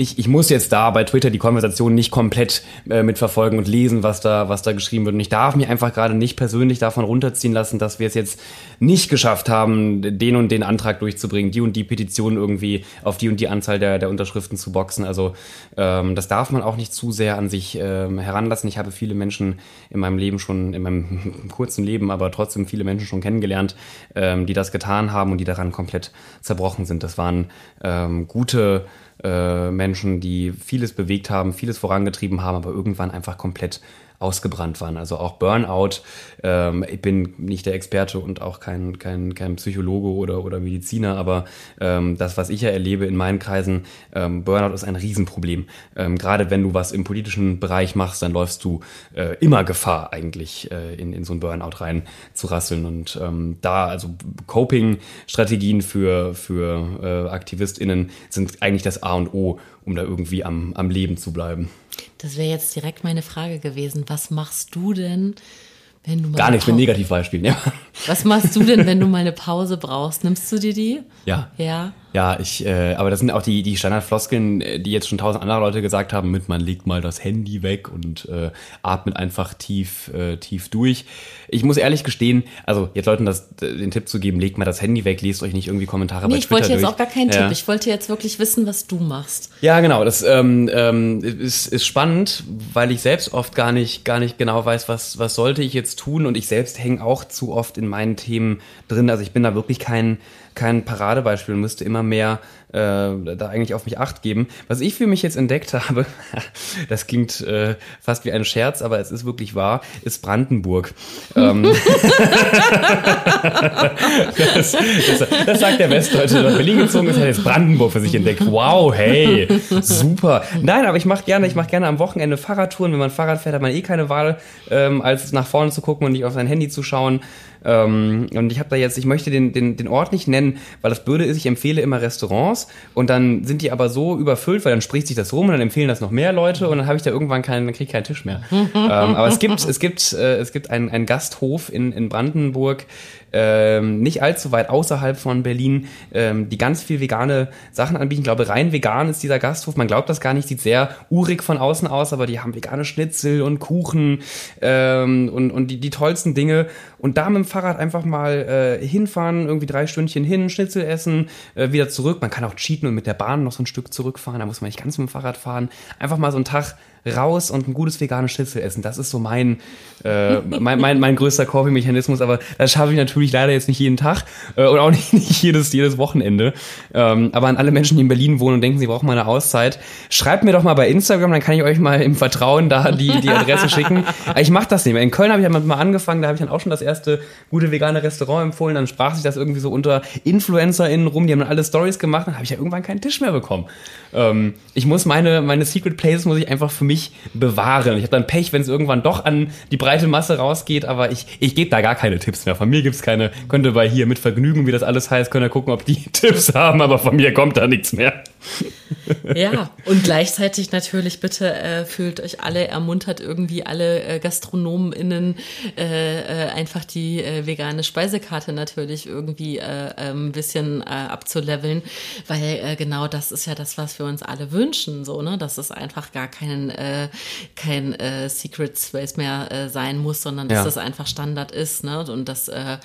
A: ich, ich muss jetzt da bei Twitter die Konversation nicht komplett äh, mitverfolgen und lesen, was da, was da geschrieben wird. Und ich darf mich einfach gerade nicht persönlich davon runterziehen lassen, dass wir es jetzt nicht geschafft haben, den und den Antrag durchzubringen, die und die Petition irgendwie auf die und die Anzahl der, der Unterschriften zu boxen. Also ähm, das darf man auch nicht zu sehr an sich ähm, heranlassen. Ich habe viele Menschen in meinem Leben schon, in meinem kurzen Leben, aber trotzdem viele Menschen schon kennengelernt, ähm, die das getan haben und die daran komplett zerbrochen sind. Das waren ähm, gute äh, Menschen, die vieles bewegt haben, vieles vorangetrieben haben, aber irgendwann einfach komplett ausgebrannt waren. Also auch Burnout. Ähm, ich bin nicht der Experte und auch kein, kein, kein Psychologe oder, oder Mediziner, aber ähm, das, was ich ja erlebe in meinen Kreisen, ähm, Burnout ist ein Riesenproblem. Ähm, gerade wenn du was im politischen Bereich machst, dann läufst du äh, immer Gefahr, eigentlich äh, in, in so ein Burnout rein zu rasseln. Und ähm, da, also Coping-Strategien für, für äh, AktivistInnen sind eigentlich das A und O, um da irgendwie am, am Leben zu bleiben.
B: Das wäre jetzt direkt meine Frage gewesen. Was machst du denn, wenn du mal.
A: Gar nichts mit Negativbeispielen, ja.
B: Was machst du denn, wenn du mal eine Pause brauchst? Nimmst du dir die?
A: Ja.
B: Ja.
A: Ja, ich, äh, aber das sind auch die, die Standardfloskeln, äh, die jetzt schon tausend andere Leute gesagt haben, mit man legt mal das Handy weg und äh, atmet einfach tief, äh, tief durch. Ich muss ehrlich gestehen, also jetzt Leuten das, den Tipp zu geben, legt mal das Handy weg, lest euch nicht irgendwie Kommentare
B: nee,
A: bei
B: ich
A: Twitter
B: wollte jetzt
A: durch.
B: auch gar keinen
A: Ja.
B: Tipp. Ich wollte jetzt wirklich wissen, was du machst.
A: Ja, genau. Das ähm, ähm, ist, ist spannend, weil ich selbst oft gar nicht, gar nicht genau weiß, was, was sollte ich jetzt tun. Und ich selbst hänge auch zu oft in meinen Themen drin. Also ich bin da wirklich kein, kein Paradebeispiel und müsste immer mehr äh, da eigentlich auf mich acht geben. Was ich für mich jetzt entdeckt habe, das klingt äh, fast wie ein Scherz, aber es ist wirklich wahr, ist Brandenburg. ähm, das, das, das sagt der Westdeutsche, der nach Berlin gezogen ist, hat jetzt Brandenburg für sich entdeckt. Wow, hey, super. Nein, aber ich mache gerne, ich mache gerne am Wochenende Fahrradtouren. Wenn man Fahrrad fährt, hat man eh keine Wahl, ähm, als nach vorne zu gucken und nicht auf sein Handy zu schauen. Ähm, und ich habe da jetzt, ich möchte den, den, den Ort nicht nennen, weil das Blöde ist, ich empfehle immer Restaurants und dann sind die aber so überfüllt, weil dann spricht sich das rum und dann empfehlen das noch mehr Leute und dann habe ich da irgendwann keinen, dann krieg ich keinen Tisch mehr. ähm, aber es gibt, es gibt, äh, es gibt einen, einen Gasthof in, in Brandenburg, ähm, nicht allzu weit außerhalb von Berlin, ähm, die ganz viel vegane Sachen anbieten. Ich glaube, rein vegan ist dieser Gasthof. Man glaubt das gar nicht, sieht sehr urig von außen aus, aber die haben vegane Schnitzel und Kuchen ähm, und, und die, die tollsten Dinge. Und da mit dem Fahrrad einfach mal äh, hinfahren, irgendwie drei Stündchen hin, Schnitzel essen, äh, wieder zurück. Man kann auch cheaten und mit der Bahn noch so ein Stück zurückfahren. Da muss man nicht ganz mit dem Fahrrad fahren. Einfach mal so einen Tag raus und ein gutes veganes Schnitzel essen. Das ist so mein, äh, mein, mein, mein größter Coping-Mechanismus. Aber das schaffe ich natürlich leider jetzt nicht jeden Tag äh, und auch nicht, nicht jedes, jedes Wochenende. Ähm, aber an alle Menschen, die in Berlin wohnen und denken, sie brauchen mal eine Auszeit, schreibt mir doch mal bei Instagram, dann kann ich euch mal im Vertrauen da die, die Adresse schicken. Ich mache das nicht mehr. In Köln habe ich ja mal angefangen, da habe ich dann auch schon das erste gute vegane Restaurant empfohlen. Dann sprach sich das irgendwie so unter InfluencerInnen rum, die haben dann alle Stories gemacht. Dann habe ich ja irgendwann keinen Tisch mehr bekommen. Ähm, ich muss meine, meine Secret Places muss ich einfach für mich bewahren. Ich habe dann Pech, wenn es irgendwann doch an die breite Masse rausgeht, aber ich, ich gebe da gar keine Tipps mehr. Von mir gibt's keine, könnt ihr bei hier mit Vergnügen, wie das alles heißt, könnt ihr gucken, ob die Tipps haben, aber von mir kommt da nichts mehr.
B: Ja, und gleichzeitig natürlich bitte äh, fühlt euch alle ermuntert, irgendwie alle äh, GastronomInnen äh, äh, einfach die äh, vegane Speisekarte natürlich irgendwie äh, ähm, ein bisschen äh, abzuleveln, weil äh, genau das ist ja das, was wir uns alle wünschen, so, ne, dass es einfach gar kein, äh, kein äh, Secret Space mehr äh, sein muss, sondern dass
A: Ja.
B: das einfach Standard ist, ne, und das, äh,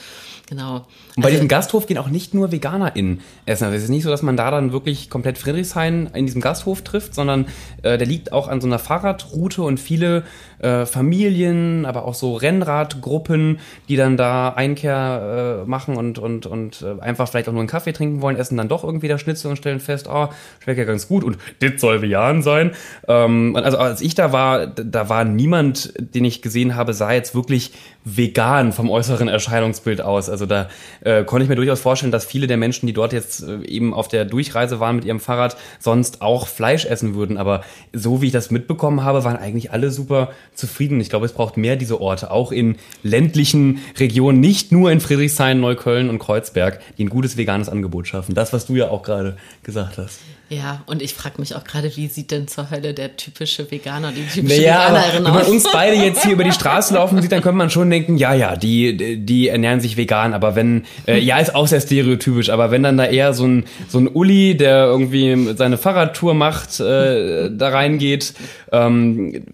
B: genau.
A: Und bei
B: Also-
A: diesem Gasthof gehen auch nicht nur VeganerInnen essen. Also es ist nicht so, dass man da dann wirklich komplett Friedrichshain in diesem Gasthof trifft, sondern äh, der liegt auch an so einer Fahrradroute und viele äh, Familien, aber auch so Rennradgruppen, die dann da Einkehr äh, machen und, und, und äh, einfach vielleicht auch nur einen Kaffee trinken wollen, essen dann doch irgendwie das Schnitzel und stellen fest, oh, schmeckt ja ganz gut und das soll vegan sein. Ähm, also als ich da war, da war niemand, den ich gesehen habe, sah jetzt wirklich vegan vom äußeren Erscheinungsbild aus. Also da äh, konnte ich mir durchaus vorstellen, dass viele der Menschen, die dort jetzt äh, eben auf der Durchreise waren mit ihrem Fahrrad, sonst auch Fleisch essen würden. Aber so wie ich das mitbekommen habe, waren eigentlich alle super zufrieden. Ich glaube, es braucht mehr diese Orte, auch in ländlichen Regionen, nicht nur in Friedrichshain, Neukölln und Kreuzberg, die ein gutes veganes Angebot schaffen. Das, was du ja auch gerade gesagt hast.
B: Ja, und ich frage mich auch gerade, wie sieht denn zur Hölle der typische Veganer, die typische
A: naja,
B: Veganerin
A: wenn man
B: aus?
A: uns beide jetzt hier über die Straße laufen sieht, dann könnte man schon denken, ja, ja, die, die ernähren sich vegan, aber wenn, äh, ja, ist auch sehr stereotypisch, aber wenn dann da eher so ein, so ein Uli, der irgendwie seine Fahrradtour macht, äh, da reingeht, ähm,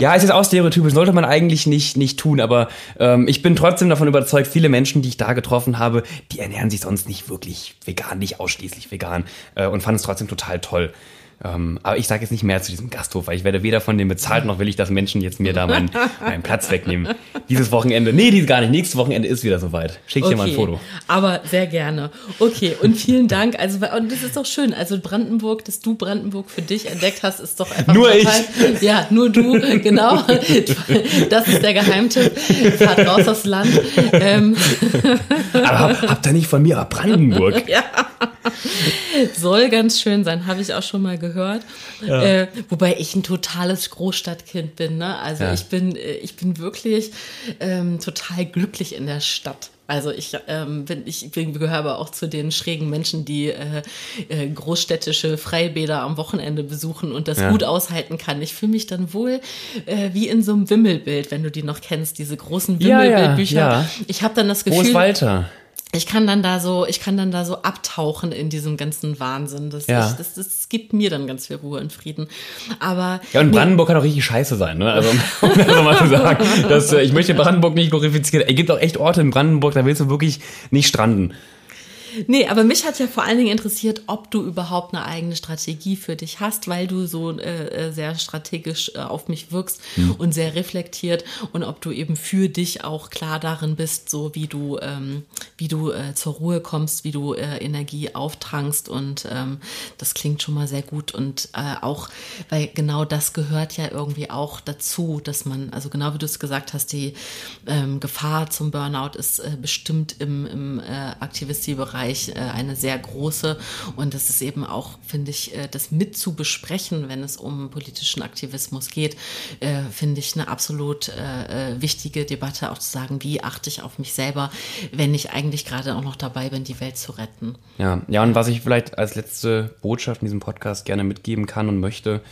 A: ja, ist jetzt auch stereotypisch, sollte man eigentlich nicht, nicht tun, aber ähm, ich bin trotzdem davon überzeugt, viele Menschen, die ich da getroffen habe, die ernähren sich sonst nicht wirklich vegan, nicht ausschließlich vegan äh, und fanden es trotzdem total toll. Ähm, aber ich sage jetzt nicht mehr zu diesem Gasthof, weil ich werde weder von dem bezahlt, noch will ich, dass Menschen jetzt mir da meinen, meinen Platz wegnehmen. Dieses Wochenende, nee, dies gar nicht, nächstes Wochenende ist wieder soweit. Schick dir mal ein Foto.
B: Aber sehr gerne. Okay, und vielen Dank. Also, und das ist doch schön. Also Brandenburg, dass du Brandenburg für dich entdeckt hast, ist doch einfach
A: Nur
B: total, ich. Ja, nur du, genau. Das ist der Geheimtipp. Fahrt raus aufs Land. Ähm.
A: Aber habt ihr nicht von mir, aber Brandenburg.
B: ja. Soll ganz schön sein, habe ich auch schon mal gehört. Ja. Äh, wobei ich ein totales Großstadtkind bin. Ne? Also ja. ich bin, äh, ich bin wirklich ähm, total glücklich in der Stadt. Also ich ähm, bin, ich bin, gehöre aber auch zu den schrägen Menschen, die äh, äh, großstädtische Freibäder am Wochenende besuchen und das ja. gut aushalten kann. Ich fühle mich dann wohl äh, wie in so einem Wimmelbild, wenn du die noch kennst, diese großen Wimmelbildbücher. Ja, ja, ich habe dann das Gefühl. Wo ist
A: Walter?
B: Ich kann dann da so, ich kann dann da so abtauchen in diesem ganzen Wahnsinn. Das,
A: ja.
B: ich, das, das gibt mir dann ganz viel Ruhe und Frieden. Aber
A: ja, und Brandenburg kann auch richtig scheiße sein, ne? Also um das mal zu sagen, dass, äh, ich möchte Brandenburg nicht glorifizieren. Es gibt auch echt Orte in Brandenburg, da willst du wirklich nicht stranden.
B: Nee, aber mich hat ja vor allen Dingen interessiert, ob du überhaupt eine eigene Strategie für dich hast, weil du so äh, äh sehr strategisch äh, auf mich wirkst mhm. und sehr reflektiert und ob du eben für dich auch klar darin bist, so wie du, ähm, wie du äh, zur Ruhe kommst, wie du äh, Energie auftrankst und ähm, das klingt schon mal sehr gut und äh, auch, weil genau das gehört ja irgendwie auch dazu, dass man, also genau wie du es gesagt hast, die ähm, Gefahr zum Burnout ist äh, bestimmt im, im äh, Aktivistiebereich Bereich äh, eine sehr große. Und das ist eben auch, finde ich, äh, das mit zu besprechen, wenn es um politischen Aktivismus geht, äh, finde ich eine absolut wichtige Debatte, auch zu sagen, wie achte ich auf mich selber, wenn ich eigentlich gerade auch noch dabei bin, die Welt zu retten.
A: Ja, ja, und was ich vielleicht als letzte Botschaft in diesem Podcast gerne mitgeben kann und möchte,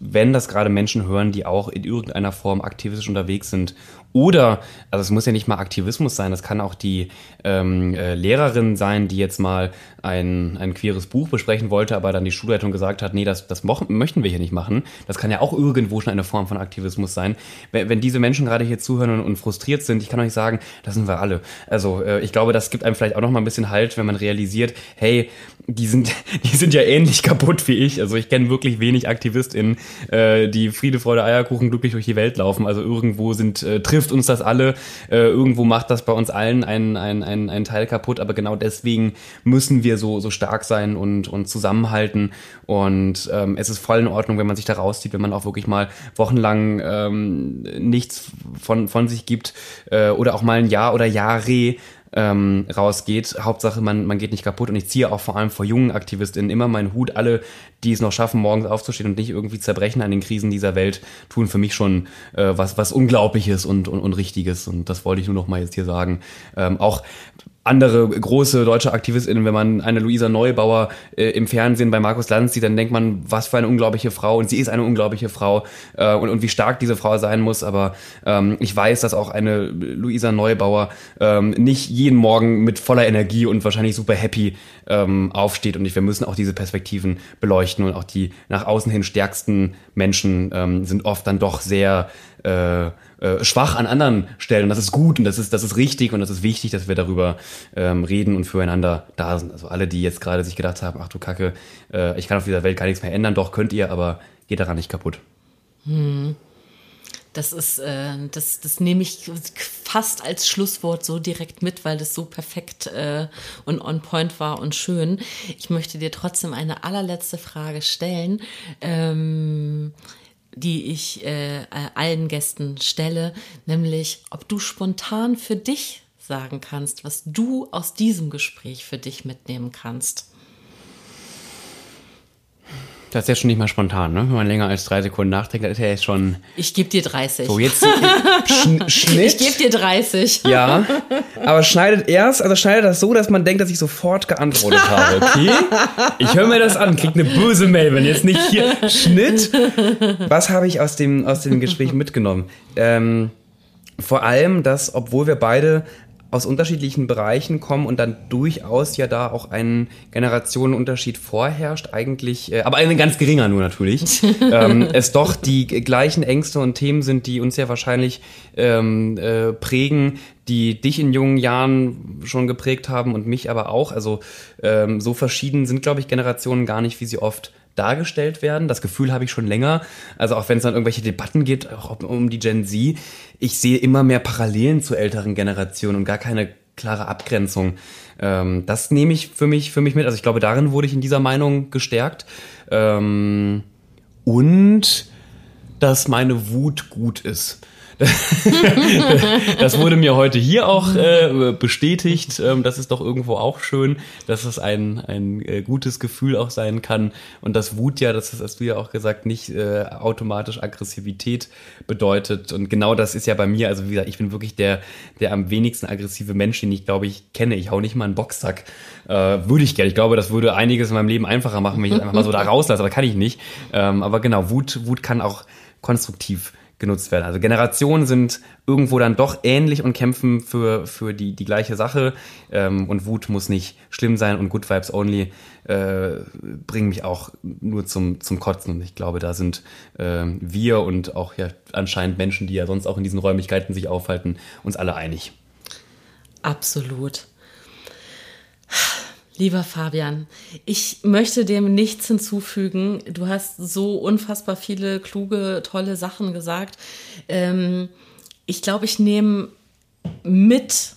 A: wenn das gerade Menschen hören, die auch in irgendeiner Form aktivistisch unterwegs sind oder, also es muss ja nicht mal Aktivismus sein, das kann auch die ähm, äh, Lehrerin sein, die jetzt mal ein, ein queeres Buch besprechen wollte, aber dann die Schulleitung gesagt hat, nee, das, das möchten wir hier nicht machen. Das kann ja auch irgendwo schon eine Form von Aktivismus sein. Wenn, wenn diese Menschen gerade hier zuhören und, und, frustriert sind, ich kann euch sagen, das sind wir alle. Also äh, ich glaube, das gibt einem vielleicht auch noch mal ein bisschen Halt, wenn man realisiert, hey, die sind, die sind ja ähnlich kaputt wie ich. Also ich kenne wirklich wenig AktivistInnen, äh, die Friede, Freude, Eierkuchen glücklich durch die Welt laufen. Also irgendwo sind äh, trifft uns das alle, äh, irgendwo macht das bei uns allen einen ein, ein, ein Teil kaputt, aber genau deswegen müssen wir so, so stark sein und, und zusammenhalten. Und ähm, es ist voll in Ordnung, wenn man sich da rauszieht, wenn man auch wirklich mal wochenlang ähm, nichts von, von sich gibt äh, oder auch mal ein Jahr oder Jahre ähm, rausgeht. Hauptsache, man, man geht nicht kaputt. Und ich ziehe auch vor allem vor jungen AktivistInnen immer meinen Hut. Alle, die es noch schaffen, morgens aufzustehen und nicht irgendwie zerbrechen an den Krisen dieser Welt, tun für mich schon äh, was, was Unglaubliches und, und, und Richtiges. Und das wollte ich nur noch mal jetzt hier sagen. Ähm, auch andere große deutsche AktivistInnen, wenn man eine Luisa Neubauer äh, im Fernsehen bei Markus Lanz sieht, dann denkt man, was für eine unglaubliche Frau und sie ist eine unglaubliche Frau äh, und, und wie stark diese Frau sein muss, aber ähm, ich weiß, dass auch eine Luisa Neubauer ähm, nicht jeden Morgen mit voller Energie und wahrscheinlich super happy ähm, aufsteht und ich, wir müssen auch diese Perspektiven beleuchten und auch die nach außen hin stärksten Menschen ähm, sind oft dann doch sehr äh, äh, schwach an anderen Stellen. Und das ist gut und das ist, das ist richtig und das ist wichtig, dass wir darüber ähm, reden und füreinander da sind. Also alle, die jetzt gerade sich gedacht haben, ach du Kacke, äh, ich kann auf dieser Welt gar nichts mehr ändern, doch könnt ihr, aber geht daran nicht kaputt.
B: Hm. Das ist, äh, das, das nehme ich fast als Schlusswort so direkt mit, weil das so perfekt äh, und on point war und schön. Ich möchte dir trotzdem eine allerletzte Frage stellen, ähm, die ich äh, allen Gästen stelle, nämlich ob du spontan für dich sagen kannst, was du aus diesem Gespräch für dich mitnehmen kannst.
A: Das ist ja schon nicht mal spontan, ne? Wenn man länger als drei Sekunden nachdenkt, ist ja jetzt schon.
B: Ich gebe dir 30.
A: So, jetzt Sch Schnitt.
B: Ich gebe dir 30.
A: Ja. Aber schneidet erst, also schneidet das so, dass man denkt, dass ich sofort geantwortet habe, okay? Ich höre mir das an, krieg eine böse Mail, wenn jetzt nicht hier Schnitt. Was habe ich aus dem, aus dem Gespräch mitgenommen? Ähm, vor allem, dass, obwohl wir beide aus unterschiedlichen Bereichen kommen und dann durchaus ja da auch ein Generationenunterschied vorherrscht, eigentlich, äh, aber ein ganz geringer nur natürlich, ähm, es doch die gleichen Ängste und Themen sind, die uns ja wahrscheinlich ähm, äh, prägen, die dich in jungen Jahren schon geprägt haben und mich aber auch. Also ähm, so verschieden sind, glaube ich, Generationen gar nicht, wie sie oft dargestellt werden. Das Gefühl habe ich schon länger. Also auch wenn es dann irgendwelche Debatten geht, auch um die Gen Z, ich sehe immer mehr Parallelen zu älteren Generationen und gar keine klare Abgrenzung. Ähm, das nehme ich für mich, für mich mit. Also ich glaube, darin wurde ich in dieser Meinung gestärkt. Ähm, und dass meine Wut gut ist. das wurde mir heute hier auch äh, bestätigt. Ähm, das ist doch irgendwo auch schön, dass es ein, ein äh, gutes Gefühl auch sein kann. Und das Wut ja, das hast du ja auch gesagt, nicht äh, automatisch Aggressivität bedeutet. Und genau das ist ja bei mir, also wie gesagt, ich bin wirklich der, der am wenigsten aggressive Mensch, den ich glaube ich kenne. Ich hau nicht mal einen Boxsack. Äh, würde ich gerne. Ich glaube, das würde einiges in meinem Leben einfacher machen, wenn ich einfach mal so da rauslasse, aber kann ich nicht. Ähm, aber genau, Wut, Wut kann auch konstruktiv genutzt werden. Also Generationen sind irgendwo dann doch ähnlich und kämpfen für, für die, die gleiche Sache. Ähm, und Wut muss nicht schlimm sein und Good Vibes Only äh, bringen mich auch nur zum, zum Kotzen. Und ich glaube, da sind äh, wir und auch ja anscheinend Menschen, die ja sonst auch in diesen Räumlichkeiten sich aufhalten, uns alle einig.
B: Absolut. Lieber Fabian, ich möchte dem nichts hinzufügen. Du hast so unfassbar viele kluge, tolle Sachen gesagt. Ähm, ich glaube, ich nehme mit,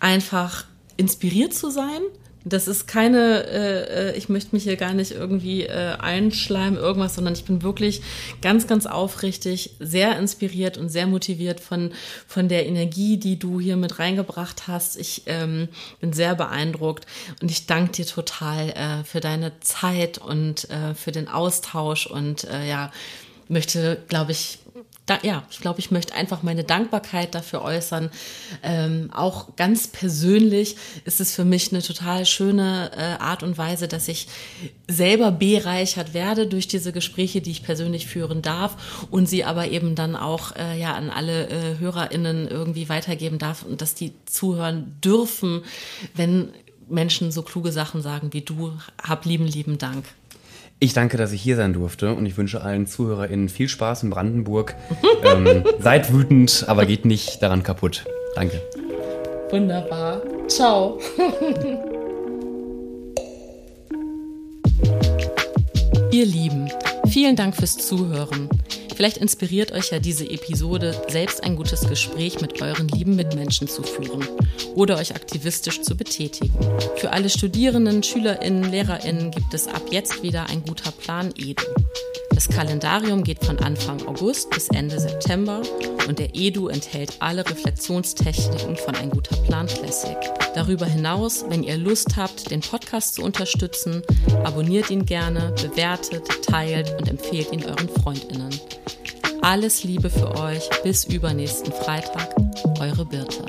B: einfach inspiriert zu sein, das ist keine, äh, äh, ich möchte mich hier gar nicht irgendwie äh, einschleimen, irgendwas, sondern ich bin wirklich ganz, ganz aufrichtig, sehr inspiriert und sehr motiviert von, von der Energie, die du hier mit reingebracht hast. Ich ähm, bin sehr beeindruckt und ich danke dir total äh, für deine Zeit und äh, für den Austausch und äh, ja, möchte, glaube ich, da, ja, ich glaube, ich möchte einfach meine Dankbarkeit dafür äußern. Ähm, auch ganz persönlich ist es für mich eine total schöne äh, Art und Weise, dass ich selber bereichert werde durch diese Gespräche, die ich persönlich führen darf und sie aber eben dann auch äh, ja an alle äh, HörerInnen irgendwie weitergeben darf und dass die zuhören dürfen, wenn Menschen so kluge Sachen sagen wie du. Hab lieben, lieben Dank.
A: Ich danke, dass ich hier sein durfte und ich wünsche allen ZuhörerInnen viel Spaß in Brandenburg. ähm, seid wütend, aber geht nicht daran kaputt. Danke.
B: Wunderbar. Ciao. Ihr Lieben, vielen Dank fürs Zuhören. Vielleicht inspiriert euch ja diese Episode, selbst ein gutes Gespräch mit euren lieben Mitmenschen zu führen oder euch aktivistisch zu betätigen. Für alle Studierenden, SchülerInnen, LehrerInnen gibt es ab jetzt wieder ein guter Plan Edu. Das Kalendarium geht von Anfang August bis Ende September und der Edu enthält alle Reflexionstechniken von Ein guter Plan Classic. Darüber hinaus, wenn ihr Lust habt, den Podcast zu unterstützen, abonniert ihn gerne, bewertet, teilt und empfehlt ihn euren FreundInnen. Alles Liebe für euch, bis übernächsten Freitag, eure Birte.